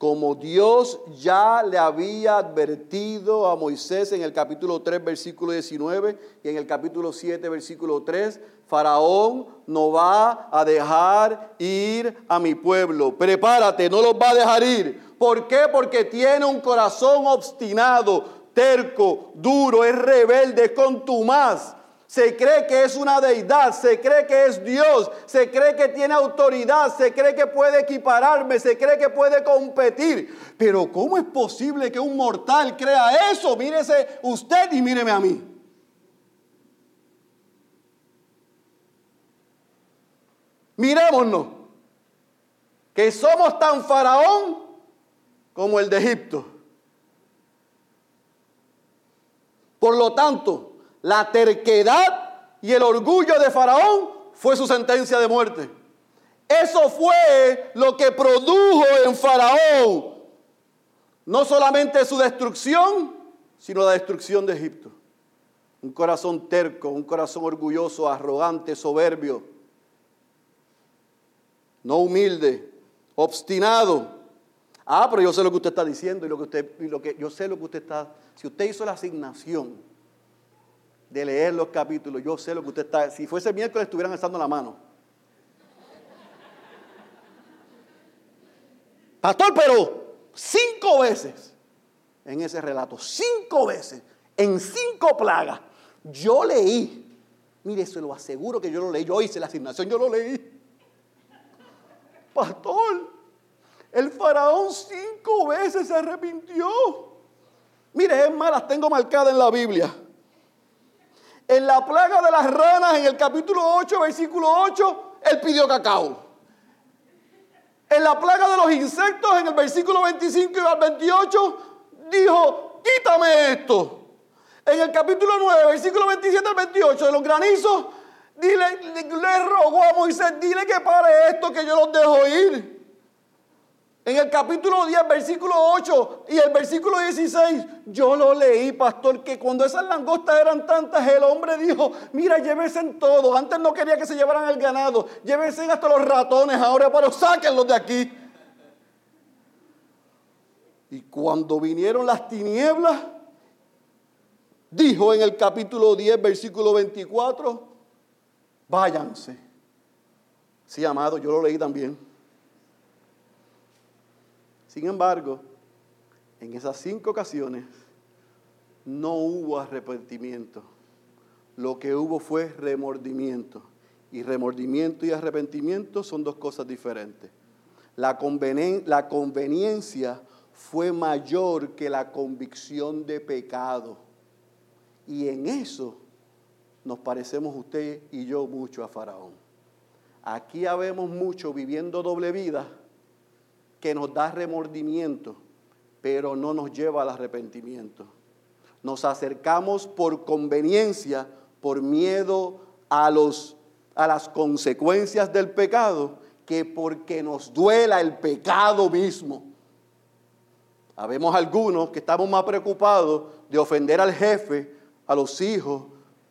como Dios ya le había advertido a Moisés en el capítulo 3, versículo 19 y en el capítulo 7, versículo 3, Faraón no va a dejar ir a mi pueblo. Prepárate, no los va a dejar ir. ¿Por qué? Porque tiene un corazón obstinado, terco, duro, es rebelde, contumaz se cree que es una deidad, se cree que es Dios, se cree que tiene autoridad, se cree que puede equipararme, se cree que puede competir. Pero ¿cómo es posible que un mortal crea eso? Mírese usted y míreme a mí. Mirémonos, que somos tan faraón como el de Egipto. Por lo tanto, la terquedad y el orgullo de Faraón fue su sentencia de muerte. Eso fue lo que produjo en Faraón no solamente su destrucción, sino la destrucción de Egipto. Un corazón terco, un corazón orgulloso, arrogante, soberbio, no humilde, obstinado. Ah, pero yo sé lo que usted está diciendo y lo que usted, lo que, yo sé lo que usted está. Si usted hizo la asignación de leer los capítulos. Yo sé lo que usted está. Si fuese miércoles, estuvieran estando la mano. Pastor, pero cinco veces en ese relato, cinco veces, en cinco plagas, yo leí. Mire, se lo aseguro que yo lo leí. Yo hice la asignación, yo lo leí. Pastor, el faraón cinco veces se arrepintió. Mire, es más, las tengo marcadas en la Biblia. En la plaga de las ranas, en el capítulo 8, versículo 8, él pidió cacao. En la plaga de los insectos, en el versículo 25 y al 28, dijo, quítame esto. En el capítulo 9, versículo 27 al 28, de los granizos, dile, le rogó a Moisés, dile que pare esto, que yo los dejo ir. En el capítulo 10, versículo 8 y el versículo 16, yo lo leí, pastor, que cuando esas langostas eran tantas, el hombre dijo, mira, llévense en todo. Antes no quería que se llevaran el ganado, llévense hasta los ratones ahora, pero sáquenlos de aquí. Y cuando vinieron las tinieblas, dijo en el capítulo 10, versículo 24, váyanse. Sí, amado, yo lo leí también. Sin embargo, en esas cinco ocasiones no hubo arrepentimiento. Lo que hubo fue remordimiento. Y remordimiento y arrepentimiento son dos cosas diferentes. La, la conveniencia fue mayor que la convicción de pecado. Y en eso nos parecemos usted y yo mucho a Faraón. Aquí habemos mucho viviendo doble vida que nos da remordimiento, pero no nos lleva al arrepentimiento. Nos acercamos por conveniencia, por miedo a, los, a las consecuencias del pecado, que porque nos duela el pecado mismo. Habemos algunos que estamos más preocupados de ofender al jefe, a los hijos,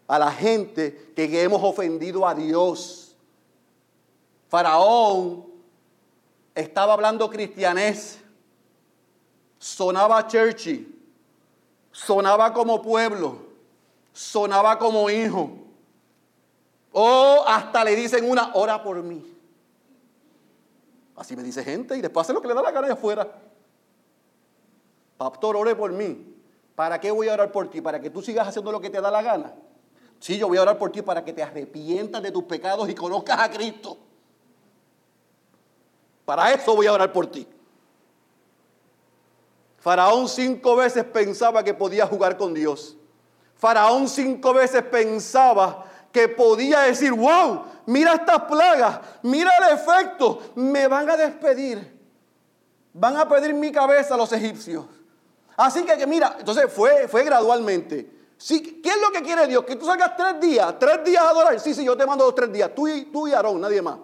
a la gente, que hemos ofendido a Dios. Faraón estaba hablando cristianés, sonaba churchy, sonaba como pueblo, sonaba como hijo. O hasta le dicen una hora por mí. Así me dice gente y después hace lo que le da la gana de afuera. Pastor, ore por mí. ¿Para qué voy a orar por ti? ¿Para que tú sigas haciendo lo que te da la gana? Sí, yo voy a orar por ti para que te arrepientas de tus pecados y conozcas a Cristo. Para eso voy a orar por ti. Faraón cinco veces pensaba que podía jugar con Dios. Faraón cinco veces pensaba que podía decir, wow, mira estas plagas, mira el efecto, me van a despedir. Van a pedir mi cabeza los egipcios. Así que, mira, entonces fue, fue gradualmente. Sí, ¿Qué es lo que quiere Dios? Que tú salgas tres días, tres días a adorar. Sí, sí, yo te mando los tres días. Tú y, tú y Aarón, nadie más.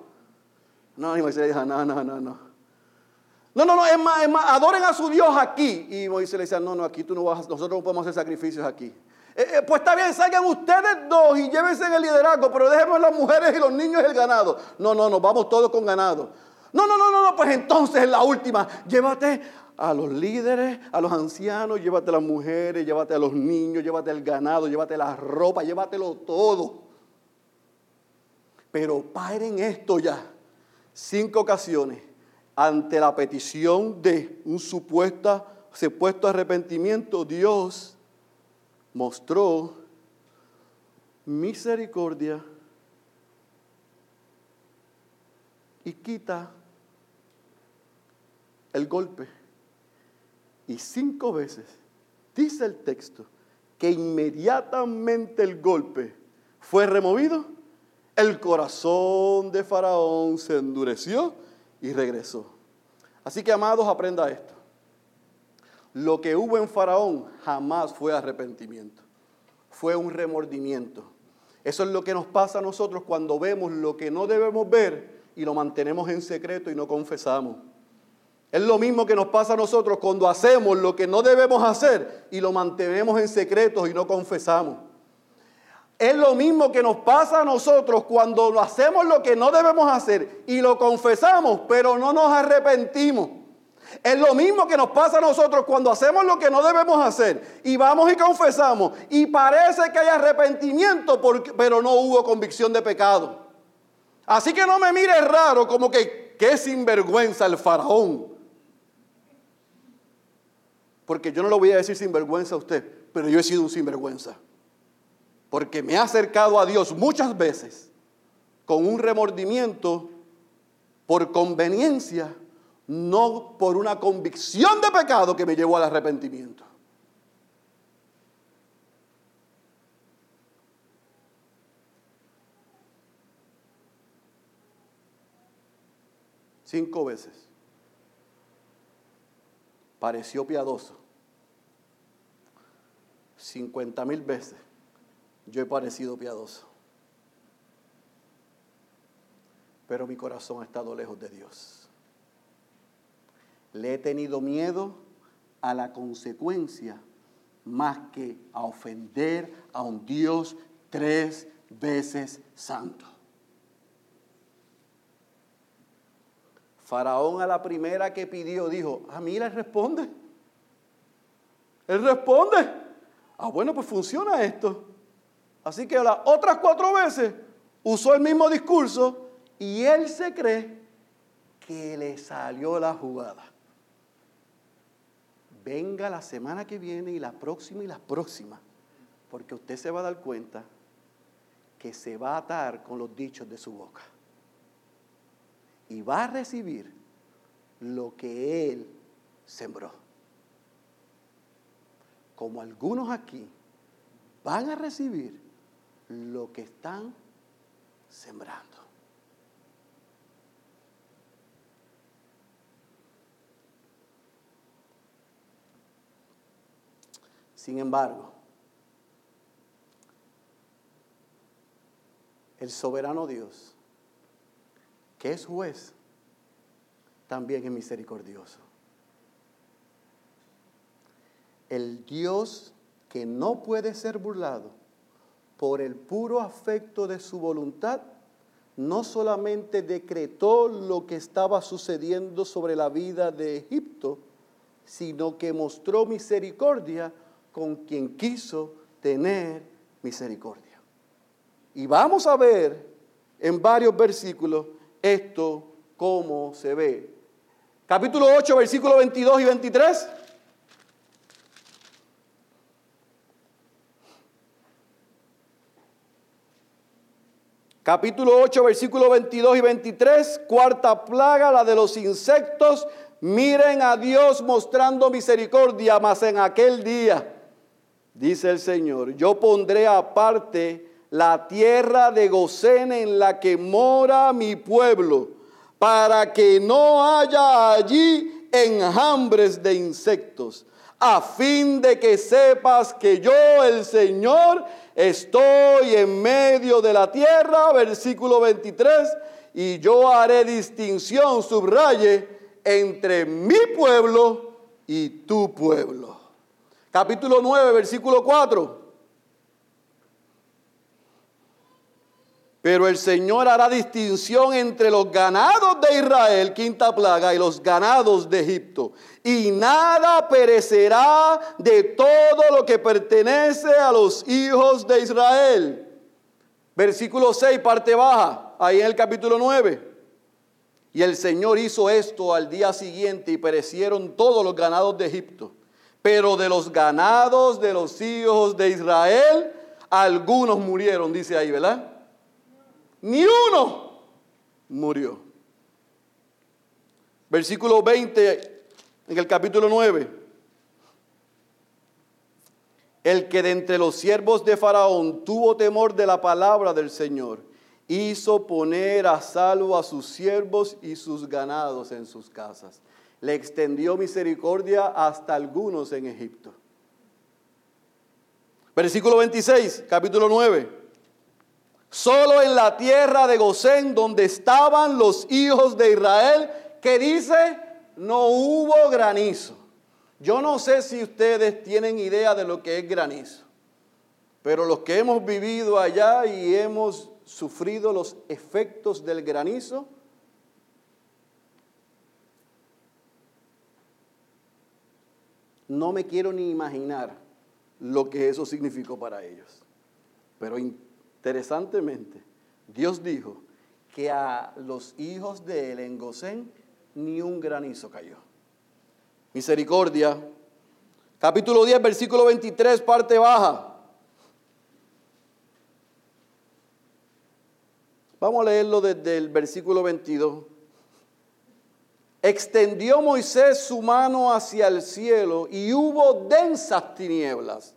No, y Moisés dijo, no, no, no, no. No, no, no, es más, es más, adoren a su Dios aquí. Y Moisés le decía, no, no, aquí tú no vas, nosotros no podemos hacer sacrificios aquí. Eh, eh, pues está bien, salgan ustedes dos y llévense en el liderazgo, pero déjenme las mujeres y los niños y el ganado. No, no, no, vamos todos con ganado. No, no, no, no, no, pues entonces en la última, llévate a los líderes, a los ancianos, llévate a las mujeres, llévate a los niños, llévate al ganado, llévate la ropa, llévatelo todo. Pero paren esto ya. Cinco ocasiones ante la petición de un supuesto, supuesto arrepentimiento, Dios mostró misericordia y quita el golpe. Y cinco veces dice el texto que inmediatamente el golpe fue removido, el corazón de Faraón se endureció y regresó. Así que amados, aprenda esto. Lo que hubo en Faraón jamás fue arrepentimiento, fue un remordimiento. Eso es lo que nos pasa a nosotros cuando vemos lo que no debemos ver y lo mantenemos en secreto y no confesamos. Es lo mismo que nos pasa a nosotros cuando hacemos lo que no debemos hacer y lo mantenemos en secreto y no confesamos. Es lo mismo que nos pasa a nosotros cuando hacemos lo que no debemos hacer y lo confesamos, pero no nos arrepentimos. Es lo mismo que nos pasa a nosotros cuando hacemos lo que no debemos hacer y vamos y confesamos y parece que hay arrepentimiento, pero no hubo convicción de pecado. Así que no me mires raro como que qué sinvergüenza el faraón porque yo no lo voy a decir sinvergüenza a usted, pero yo he sido un sinvergüenza. Porque me he acercado a Dios muchas veces con un remordimiento por conveniencia, no por una convicción de pecado que me llevó al arrepentimiento. Cinco veces pareció piadoso. 50 mil veces yo he parecido piadoso. Pero mi corazón ha estado lejos de Dios. Le he tenido miedo a la consecuencia más que a ofender a un Dios tres veces santo. Faraón a la primera que pidió dijo, a mí le responde. Él responde. Ah, bueno, pues funciona esto. Así que las otras cuatro veces usó el mismo discurso y él se cree que le salió la jugada. Venga la semana que viene y la próxima y la próxima, porque usted se va a dar cuenta que se va a atar con los dichos de su boca y va a recibir lo que Él sembró. Como algunos aquí van a recibir lo que están sembrando. Sin embargo, el soberano Dios que es juez, también es misericordioso. El Dios que no puede ser burlado por el puro afecto de su voluntad, no solamente decretó lo que estaba sucediendo sobre la vida de Egipto, sino que mostró misericordia con quien quiso tener misericordia. Y vamos a ver en varios versículos esto cómo se ve. Capítulo 8, versículos 22 y 23. Capítulo 8, versículos 22 y 23, cuarta plaga, la de los insectos. Miren a Dios mostrando misericordia, mas en aquel día, dice el Señor, yo pondré aparte la tierra de Gosén en la que mora mi pueblo, para que no haya allí enjambres de insectos. a fin de que sepas que yo, el Señor, estoy en medio de la tierra, versículo 23, y yo haré distinción, subraye, entre mi pueblo y tu pueblo. Capítulo 9, versículo 4. Pero el Señor hará distinción entre los ganados de Israel, quinta plaga, y los ganados de Egipto. Y nada perecerá de todo lo que pertenece a los hijos de Israel. Versículo 6, parte baja, ahí en el capítulo 9. Y el Señor hizo esto al día siguiente y perecieron todos los ganados de Egipto. Pero de los ganados de los hijos de Israel, algunos murieron, dice ahí, ¿verdad? Ni uno murió. Versículo 20 en el capítulo 9. El que de entre los siervos de Faraón tuvo temor de la palabra del Señor, hizo poner a salvo a sus siervos y sus ganados en sus casas. Le extendió misericordia hasta algunos en Egipto. Versículo 26, capítulo 9. Solo en la tierra de Gosén, donde estaban los hijos de Israel, que dice, no hubo granizo. Yo no sé si ustedes tienen idea de lo que es granizo, pero los que hemos vivido allá y hemos sufrido los efectos del granizo, no me quiero ni imaginar lo que eso significó para ellos. Pero Interesantemente, Dios dijo que a los hijos de él Gosén ni un granizo cayó. Misericordia. Capítulo 10, versículo 23, parte baja. Vamos a leerlo desde el versículo 22. Extendió Moisés su mano hacia el cielo y hubo densas tinieblas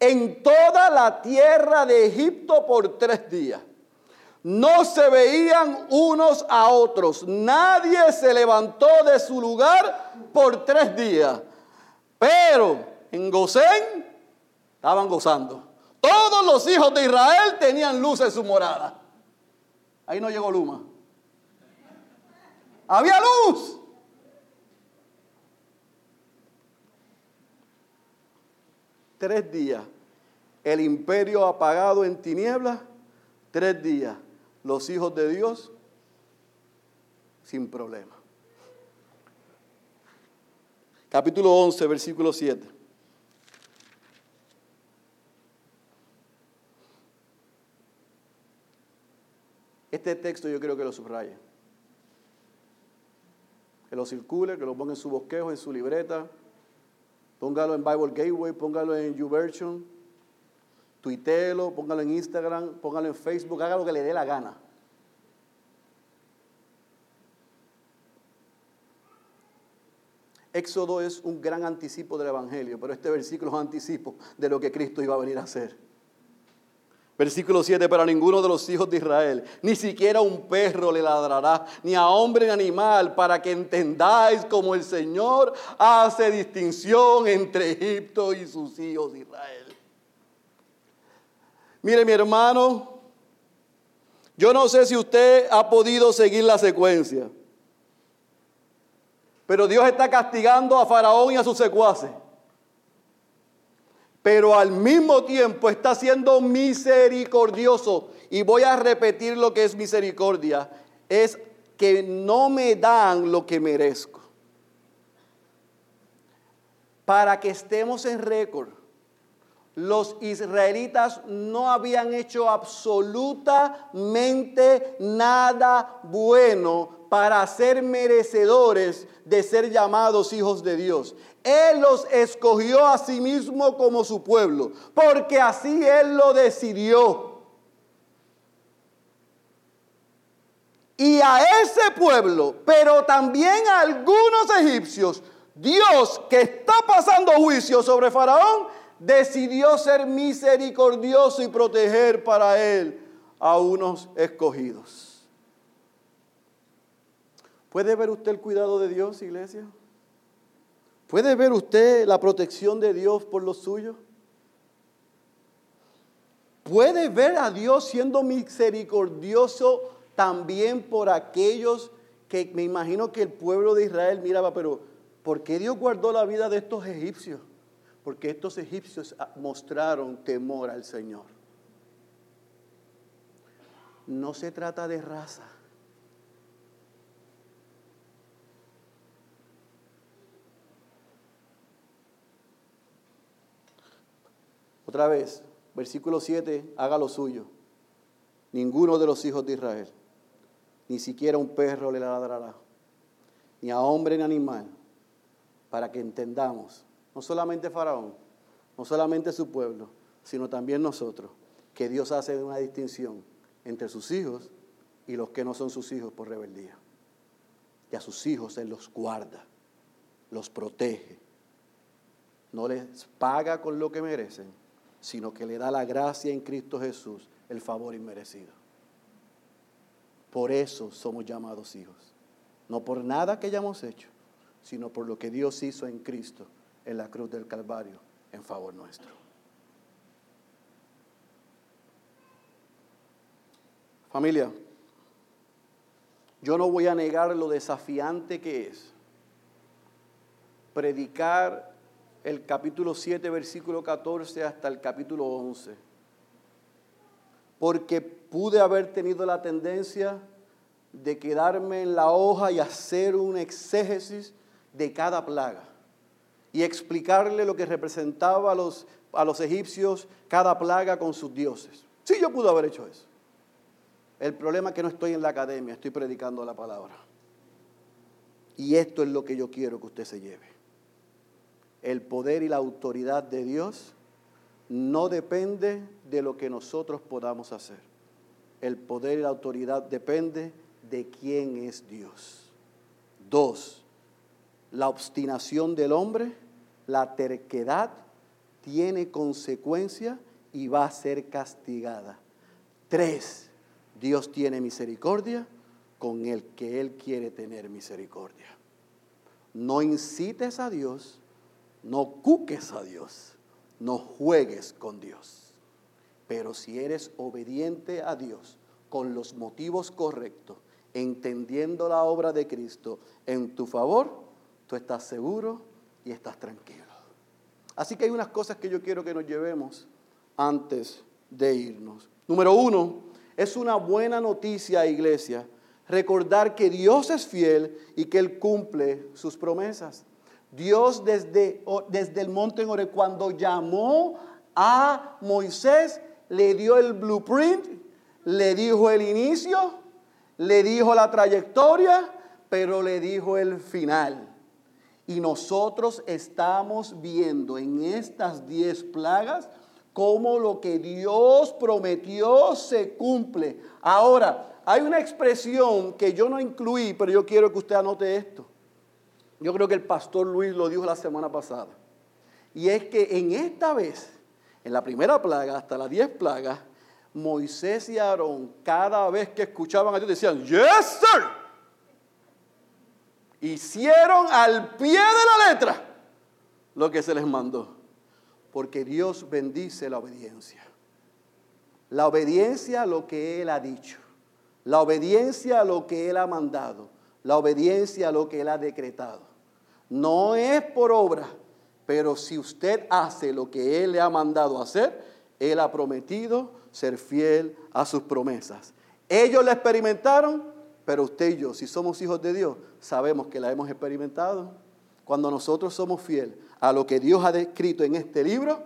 en toda la tierra de Egipto por tres días. No se veían unos a otros. Nadie se levantó de su lugar por tres días. Pero en Gosén estaban gozando. Todos los hijos de Israel tenían luz en su morada. Ahí no llegó Luma. Había luz. Tres días. El imperio apagado en tinieblas. Tres días. Los hijos de Dios sin problema. Capítulo 11, versículo 7. Este texto yo creo que lo subraya. Que lo circule, que lo ponga en su bosquejo, en su libreta, Póngalo en Bible Gateway, póngalo en YouVersion, tuitelo, póngalo en Instagram, póngalo en Facebook, haga lo que le dé la gana. Éxodo es un gran anticipo del Evangelio, pero este versículo es anticipo de lo que Cristo iba a venir a hacer. Versículo 7, para ninguno de los hijos de Israel, ni siquiera un perro le ladrará, ni a hombre ni animal, para que entendáis como el Señor hace distinción entre Egipto y sus hijos de Israel. Mire mi hermano, yo no sé si usted ha podido seguir la secuencia, pero Dios está castigando a Faraón y a sus secuaces pero al mismo tiempo está siendo misericordioso. Y voy a repetir lo que es misericordia. Es que no me dan lo que merezco. Para que estemos en récord, los israelitas no habían hecho absolutamente nada bueno para ser merecedores de ser llamados hijos de Dios. Él los escogió a sí mismo como su pueblo, porque así Él lo decidió. Y a ese pueblo, pero también a algunos egipcios, Dios que está pasando juicio sobre Faraón, decidió ser misericordioso y proteger para Él a unos escogidos. ¿Puede ver usted el cuidado de Dios, iglesia? ¿Puede ver usted la protección de Dios por los suyos? ¿Puede ver a Dios siendo misericordioso también por aquellos que me imagino que el pueblo de Israel miraba, pero ¿por qué Dios guardó la vida de estos egipcios? Porque estos egipcios mostraron temor al Señor. No se trata de raza. Otra vez, versículo 7, haga lo suyo. Ninguno de los hijos de Israel, ni siquiera un perro le ladrará, ni a hombre ni animal, para que entendamos, no solamente Faraón, no solamente su pueblo, sino también nosotros, que Dios hace una distinción entre sus hijos y los que no son sus hijos por rebeldía. Y a sus hijos Él los guarda, los protege, no les paga con lo que merecen, sino que le da la gracia en Cristo Jesús, el favor inmerecido. Por eso somos llamados hijos. No por nada que hayamos hecho, sino por lo que Dios hizo en Cristo en la cruz del Calvario en favor nuestro. Familia, yo no voy a negar lo desafiante que es predicar el capítulo 7, versículo 14 hasta el capítulo 11. Porque pude haber tenido la tendencia de quedarme en la hoja y hacer un exégesis de cada plaga y explicarle lo que representaba a los, a los egipcios cada plaga con sus dioses. Sí, yo pude haber hecho eso. El problema es que no estoy en la academia, estoy predicando la palabra. Y esto es lo que yo quiero que usted se lleve el poder y la autoridad de Dios no depende de lo que nosotros podamos hacer. El poder y la autoridad depende de quién es Dios. Dos, la obstinación del hombre, la terquedad, tiene consecuencia y va a ser castigada. Tres, Dios tiene misericordia con el que Él quiere tener misericordia. No incites a Dios no cuques a Dios, no juegues con Dios. Pero si eres obediente a Dios con los motivos correctos, entendiendo la obra de Cristo en tu favor, tú estás seguro estás tranquilo. Así que hay unas cosas que yo quiero que nos llevemos antes de irnos. Número uno, es una buena noticia, iglesia, recordar que Dios es fiel y que Él cumple sus promesas. Dios desde, desde el monte Ore, cuando llamó a Moisés, le dio el blueprint, le dijo el inicio, le dijo la trayectoria, pero le dijo el final. Y nosotros estamos viendo en estas diez plagas cómo lo que Dios prometió se cumple. Ahora, hay una expresión que yo no incluí, pero yo quiero que usted anote esto. Yo creo que el pastor Luis lo dijo la semana pasada. Y es que en esta vez, en la primera plaga, hasta las diez plagas, Moisés y Aarón, cada vez que escuchaban a Dios, decían, Yes, sir. Hicieron al pie de la letra lo que se les mandó. Porque Dios bendice la obediencia. La obediencia a lo que Él ha dicho. La obediencia a lo que Él ha mandado. La obediencia a lo que Él ha decretado. No es por obra, pero si usted hace lo que Él le ha mandado hacer, Él ha prometido ser fiel a sus promesas. Ellos la experimentaron, pero usted y yo, si somos hijos de Dios, sabemos que la hemos experimentado. Cuando nosotros somos fieles a lo que Dios ha descrito en este libro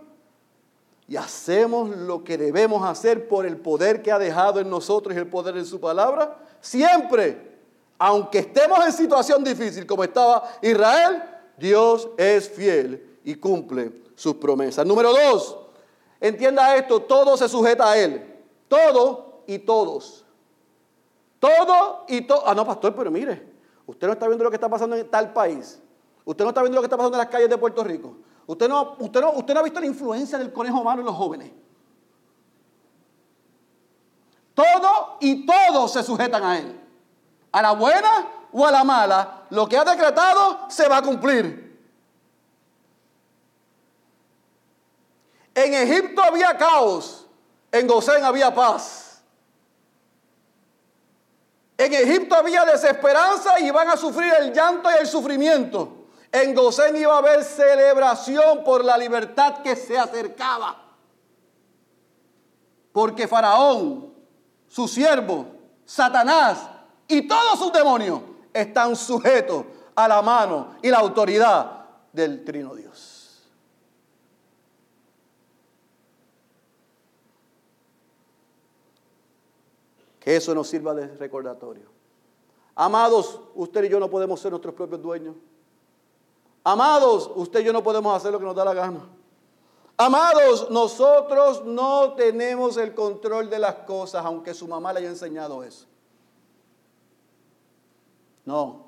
y hacemos lo que debemos hacer por el poder que ha dejado en nosotros y el poder en su palabra, siempre aunque estemos en situación difícil como estaba Israel, Dios es fiel y cumple sus promesas. Número dos, entienda esto, todo se sujeta a Él. Todo y todos. Todo y todo. Ah, no, pastor, pero mire, usted no está viendo lo que está pasando en tal país. Usted no está viendo lo que está pasando en las calles de Puerto Rico. Usted no, usted no, usted no ha visto la influencia del conejo humano en los jóvenes. Todo y todos se sujetan a él. A la buena o a la mala, lo que ha decretado se va a cumplir. En Egipto había caos, en Gosén había paz. En Egipto había desesperanza y iban a sufrir el llanto y el sufrimiento. En Gosén iba a haber celebración por la libertad que se acercaba. Porque Faraón, su siervo, Satanás y todos sus demonios están sujetos a la mano y la autoridad del Trino Dios. Que eso nos sirva de recordatorio. Amados, usted y yo no podemos ser nuestros propios dueños. Amados, usted y yo no podemos hacer lo que nos da la gana. Amados, nosotros no tenemos el control de las cosas, aunque su mamá le haya enseñado eso. No.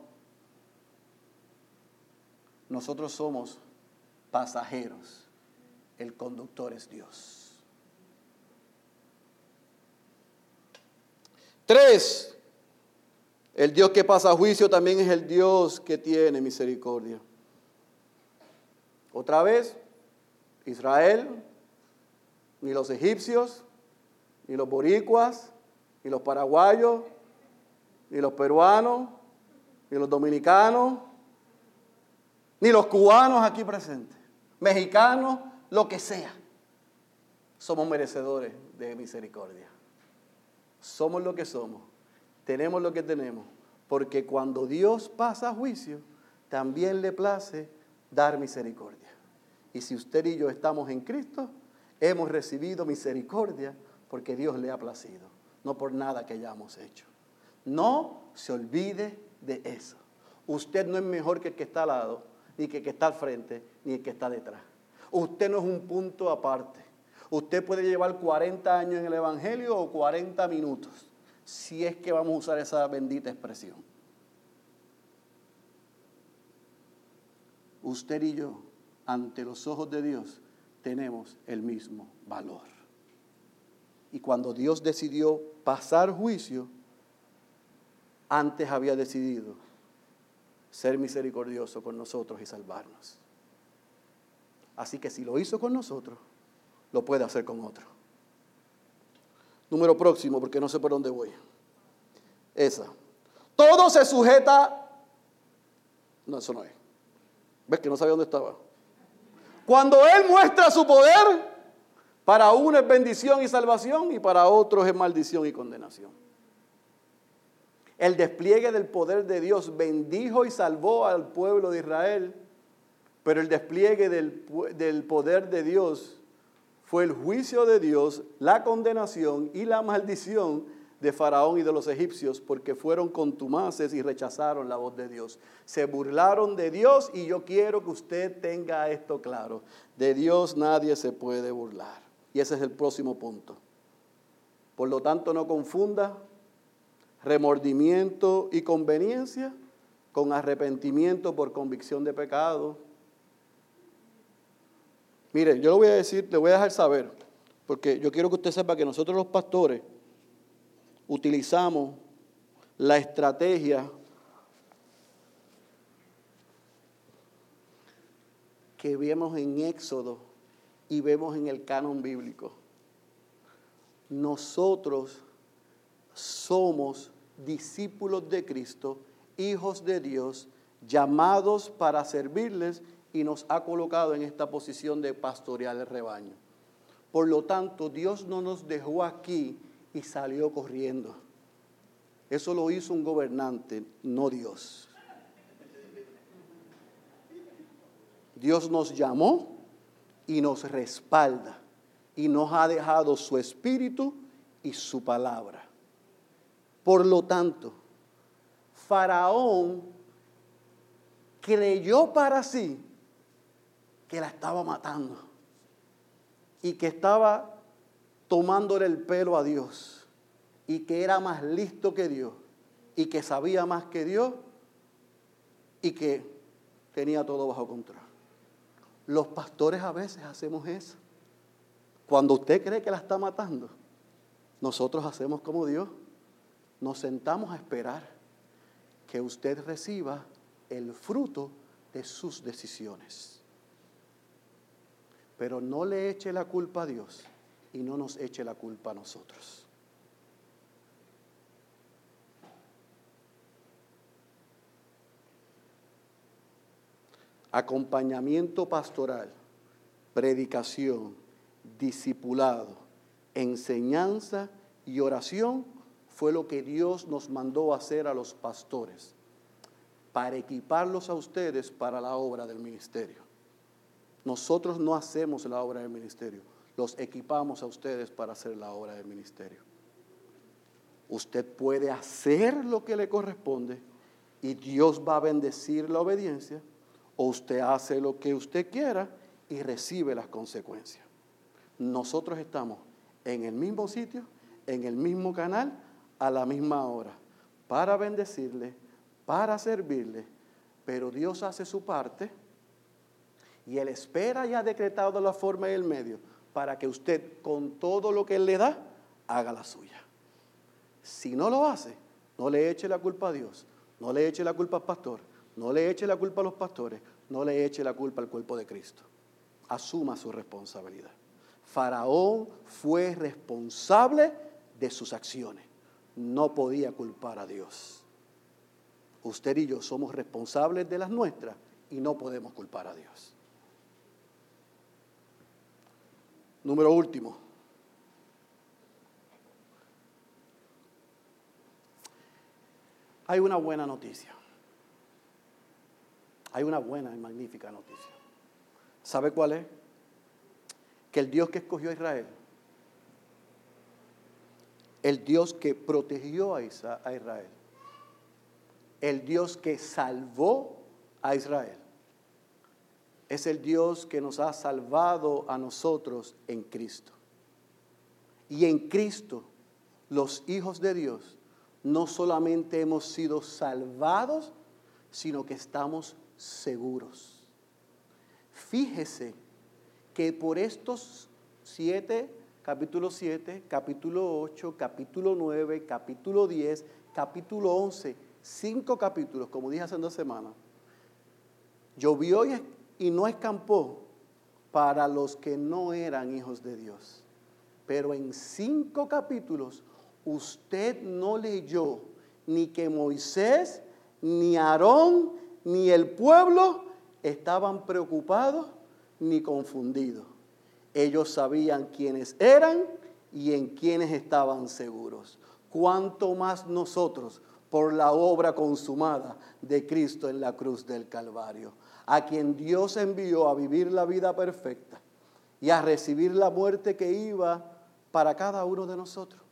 Nosotros somos pasajeros. El conductor es Dios. Tres, el Dios que pasa a juicio también es el Dios que tiene misericordia. Otra vez, Israel, ni los egipcios, ni los boricuas, ni los paraguayos, ni los peruanos, ni los dominicanos, ni los cubanos aquí presentes, mexicanos, lo que sea. Somos merecedores de misericordia somos lo que somos, tenemos lo que tenemos, porque cuando Dios pasa a juicio, también le place dar misericordia. Y si usted y yo estamos en Cristo, hemos recibido misericordia porque Dios le ha placido, no por nada que hayamos hecho. No se olvide de eso. Usted no es mejor que el que está al lado, ni que el que está al frente, ni el que está detrás. Usted no es un punto aparte. Usted puede llevar 40 años en el Evangelio o 40 minutos, si es que vamos a usar esa bendita expresión. Usted y yo, ante los ojos de Dios, tenemos el mismo valor. Y cuando Dios decidió pasar juicio, antes había decidido ser misericordioso con nosotros y salvarnos. Así que si lo hizo con nosotros, lo puede hacer con otro. Número próximo, porque no sé por dónde voy. Esa. Todo se sujeta. No, eso no es. ¿Ves que no sabía dónde estaba? Cuando Él muestra su poder, para uno es bendición y salvación y para otros es maldición y condenación. El despliegue del poder de Dios bendijo y salvó al pueblo de Israel, pero el despliegue del, del poder de Dios fue el juicio de Dios, la condenación y la maldición de Faraón y de los egipcios porque fueron contumaces y rechazaron la voz de Dios. Se burlaron de Dios y yo quiero que usted tenga esto claro. De Dios nadie se puede burlar. Y ese es el próximo punto. Por lo tanto, no confunda remordimiento y conveniencia con arrepentimiento por convicción de pecado Mire, yo le voy a decir, le voy a dejar saber, porque yo quiero que usted sepa que nosotros los pastores utilizamos la estrategia que vemos en Éxodo y vemos en el canon bíblico. Nosotros somos discípulos de Cristo, hijos de Dios, llamados para servirles y nos ha colocado en esta posición de pastorear el rebaño. Por lo tanto, Dios no nos dejó aquí y salió corriendo. Eso lo hizo un gobernante, no Dios. Dios nos llamó y nos respalda y nos ha dejado su espíritu y su palabra. Por lo tanto, Faraón creyó para sí que la estaba matando y que estaba tomándole el pelo a Dios y que era más listo que Dios y que sabía más que Dios y que tenía todo bajo control. Los pastores a veces hacemos eso. Cuando usted cree que la está matando, nosotros hacemos como Dios. Nos sentamos a esperar que usted reciba el fruto de sus decisiones. Pero no le eche la culpa a Dios y no nos eche la culpa a nosotros. Acompañamiento pastoral, predicación, discipulado, enseñanza y oración fue lo que Dios nos mandó hacer a los pastores para equiparlos a ustedes para la obra del ministerio. Nosotros no hacemos la obra del ministerio, los equipamos a ustedes para hacer la obra del ministerio. Usted puede hacer lo que le corresponde y Dios va a bendecir la obediencia, o usted hace lo que usted quiera y recibe las consecuencias. Nosotros estamos en el mismo sitio, en el mismo canal, a la misma hora, para bendecirle, para servirle, pero Dios hace su parte y Él espera y ha decretado la forma y el medio para que usted con todo lo que Él le da, haga la suya. Si no lo hace, no le eche la culpa a Dios, no le eche la culpa al pastor, no le eche la culpa a los pastores, no le eche la culpa al cuerpo de Cristo. Asuma su responsabilidad. Faraón fue responsable de sus acciones. No podía culpar a Dios. Usted y yo somos responsables de las nuestras y no podemos culpar a Dios. Número último. Hay una buena noticia. Hay una buena y magnífica noticia. ¿Sabe cuál es? que el Dios que escogió a Israel, el Dios que protegió a Israel, el Dios que salvó a Israel, es el Dios que nos ha salvado a nosotros en Cristo. Y en Cristo, los hijos de Dios, no solamente hemos sido salvados, sino que estamos seguros. Fíjese que por estos siete, capítulo 7, capítulo 8, capítulo 9, capítulo 10, capítulo 11, cinco capítulos, como dije hace dos semanas, llovió y no escampó para los que no eran hijos de Dios. Pero en cinco capítulos usted no leyó ni que Moisés, ni Aarón, ni el pueblo estaban preocupados ni confundido. Ellos sabían quiénes eran y en quiénes estaban seguros. Cuanto más nosotros por la obra consumada de Cristo en la cruz del Calvario, a quien Dios envió a vivir la vida perfecta y a recibir la muerte que iba para cada uno de nosotros.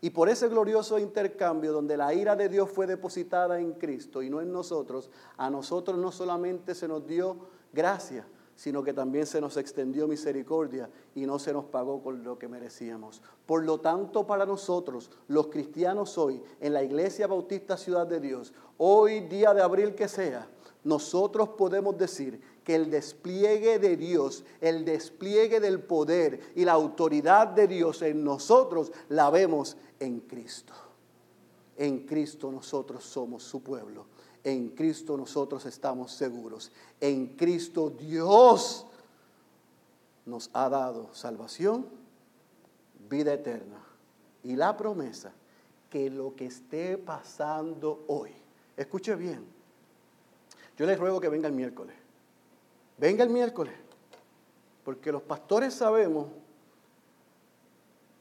Y por ese glorioso intercambio donde la ira de Dios fue depositada en Cristo y no en nosotros, a nosotros no solamente se nos dio gracia, sino que también se nos extendió misericordia y no se nos pagó con lo que merecíamos. Por lo tanto, para nosotros, los cristianos hoy, en la Iglesia Bautista Ciudad de Dios, hoy día de abril que sea, nosotros podemos decir que el despliegue de Dios, el despliegue del poder y la autoridad de Dios en nosotros la vemos en Cristo. En Cristo nosotros somos su pueblo en Cristo nosotros estamos seguros. En Cristo Dios nos ha dado salvación, vida eterna y la promesa que lo que esté pasando hoy, escuche bien, yo les ruego que venga el miércoles, venga el miércoles, porque los pastores sabemos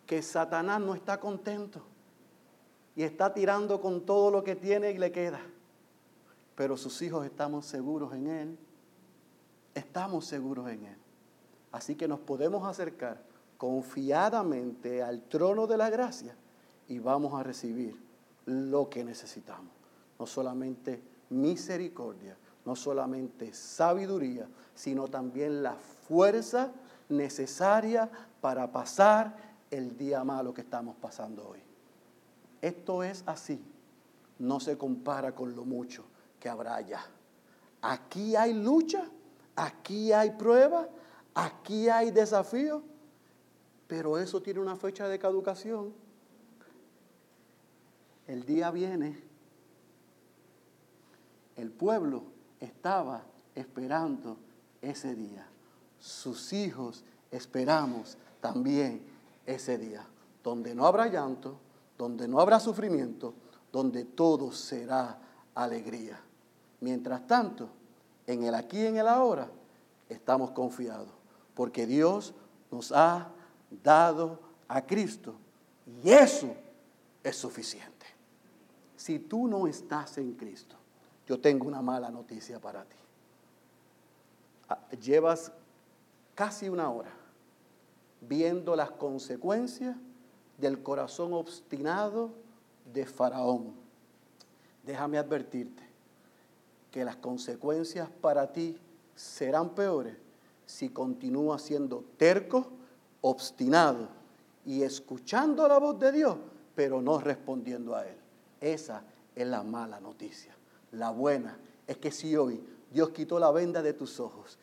que Satanás no está contento y está tirando con todo lo que tiene y le queda pero sus hijos estamos seguros en Él. Estamos seguros en Él. Así que nos podemos acercar confiadamente al trono de la gracia y vamos a recibir lo que necesitamos. No solamente misericordia, no solamente sabiduría, sino también la fuerza necesaria para pasar el día malo que estamos pasando hoy. Esto es así, no se compara con lo mucho que habrá allá. Aquí hay lucha, aquí hay prueba, aquí hay desafío, pero eso tiene una fecha de caducación. El día viene, el pueblo estaba esperando ese día. Sus hijos esperamos también ese día, donde no habrá llanto, donde no habrá sufrimiento, donde todo será alegría. Mientras tanto, en el aquí y en el ahora, estamos confiados, porque Dios nos ha dado a Cristo y eso es suficiente. Si tú no estás en Cristo, yo tengo una mala noticia para ti. Ah, llevas casi una hora viendo las consecuencias del corazón obstinado de Faraón. Déjame advertirte que las consecuencias para ti serán peores si continúas siendo terco, obstinado y escuchando la voz de Dios, pero no respondiendo a Él. Esa es la mala noticia. La buena es que si hoy Dios quitó la venda de tus ojos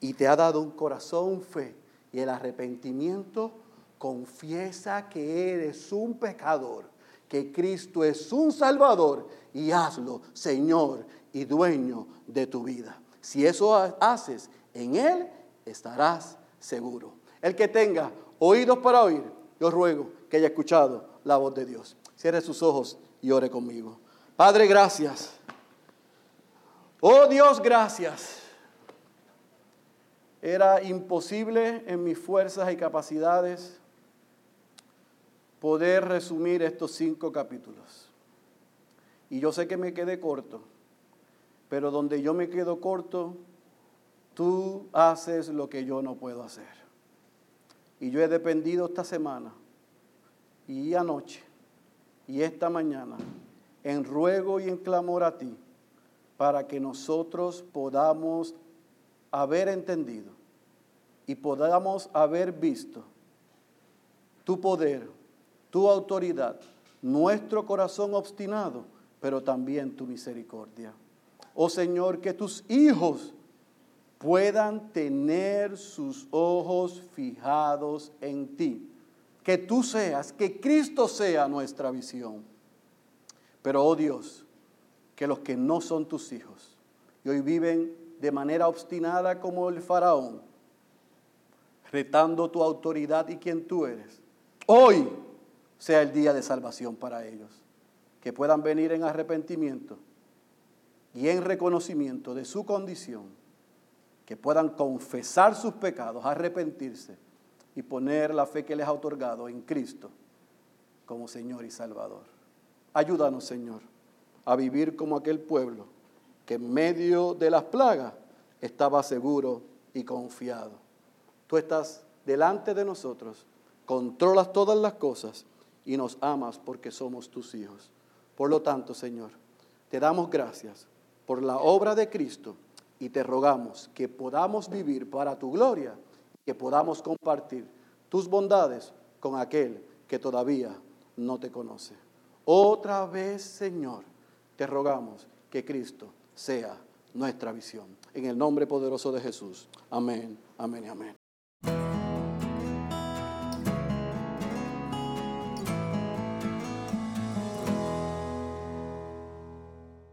y te ha dado un corazón fe y el arrepentimiento, confiesa que eres un pecador, que Cristo es un Salvador y hazlo Señor y dueño de tu vida. Si eso haces en Él, estarás seguro. El que tenga oídos para oír, yo ruego que haya escuchado la voz de Dios. Cierre sus ojos y ore conmigo. Padre, gracias. Oh Dios, gracias. Era imposible en mis fuerzas y capacidades poder resumir estos cinco capítulos. Y yo sé que me quedé corto, pero donde yo me quedo corto, tú haces lo que yo no puedo hacer. Y yo he dependido esta semana y anoche y esta mañana en ruego y en clamor a ti para que nosotros podamos haber entendido y podamos haber visto tu poder, tu autoridad, nuestro corazón obstinado, pero también tu misericordia. Oh Señor, que tus hijos puedan tener sus ojos fijados en ti. Que tú seas, que Cristo sea nuestra visión. Pero, oh Dios, que los que no son tus hijos y hoy viven de manera obstinada como el faraón, retando tu autoridad y quien tú eres, hoy sea el día de salvación para ellos. Que puedan venir en arrepentimiento y en reconocimiento de su condición, que puedan confesar sus pecados, arrepentirse y poner la fe que les ha otorgado en Cristo como Señor y Salvador. Ayúdanos, Señor, a vivir como aquel pueblo que en medio de las plagas estaba seguro y confiado. Tú estás delante de nosotros, controlas todas las cosas y nos amas porque somos tus hijos. Por lo tanto, Señor, te damos gracias por la obra de Cristo y te rogamos que podamos vivir para tu gloria, que podamos compartir tus bondades con aquel que todavía no te conoce. Otra vez, Señor, te rogamos que Cristo sea nuestra visión. En el nombre poderoso de Jesús. Amén, amén y amén.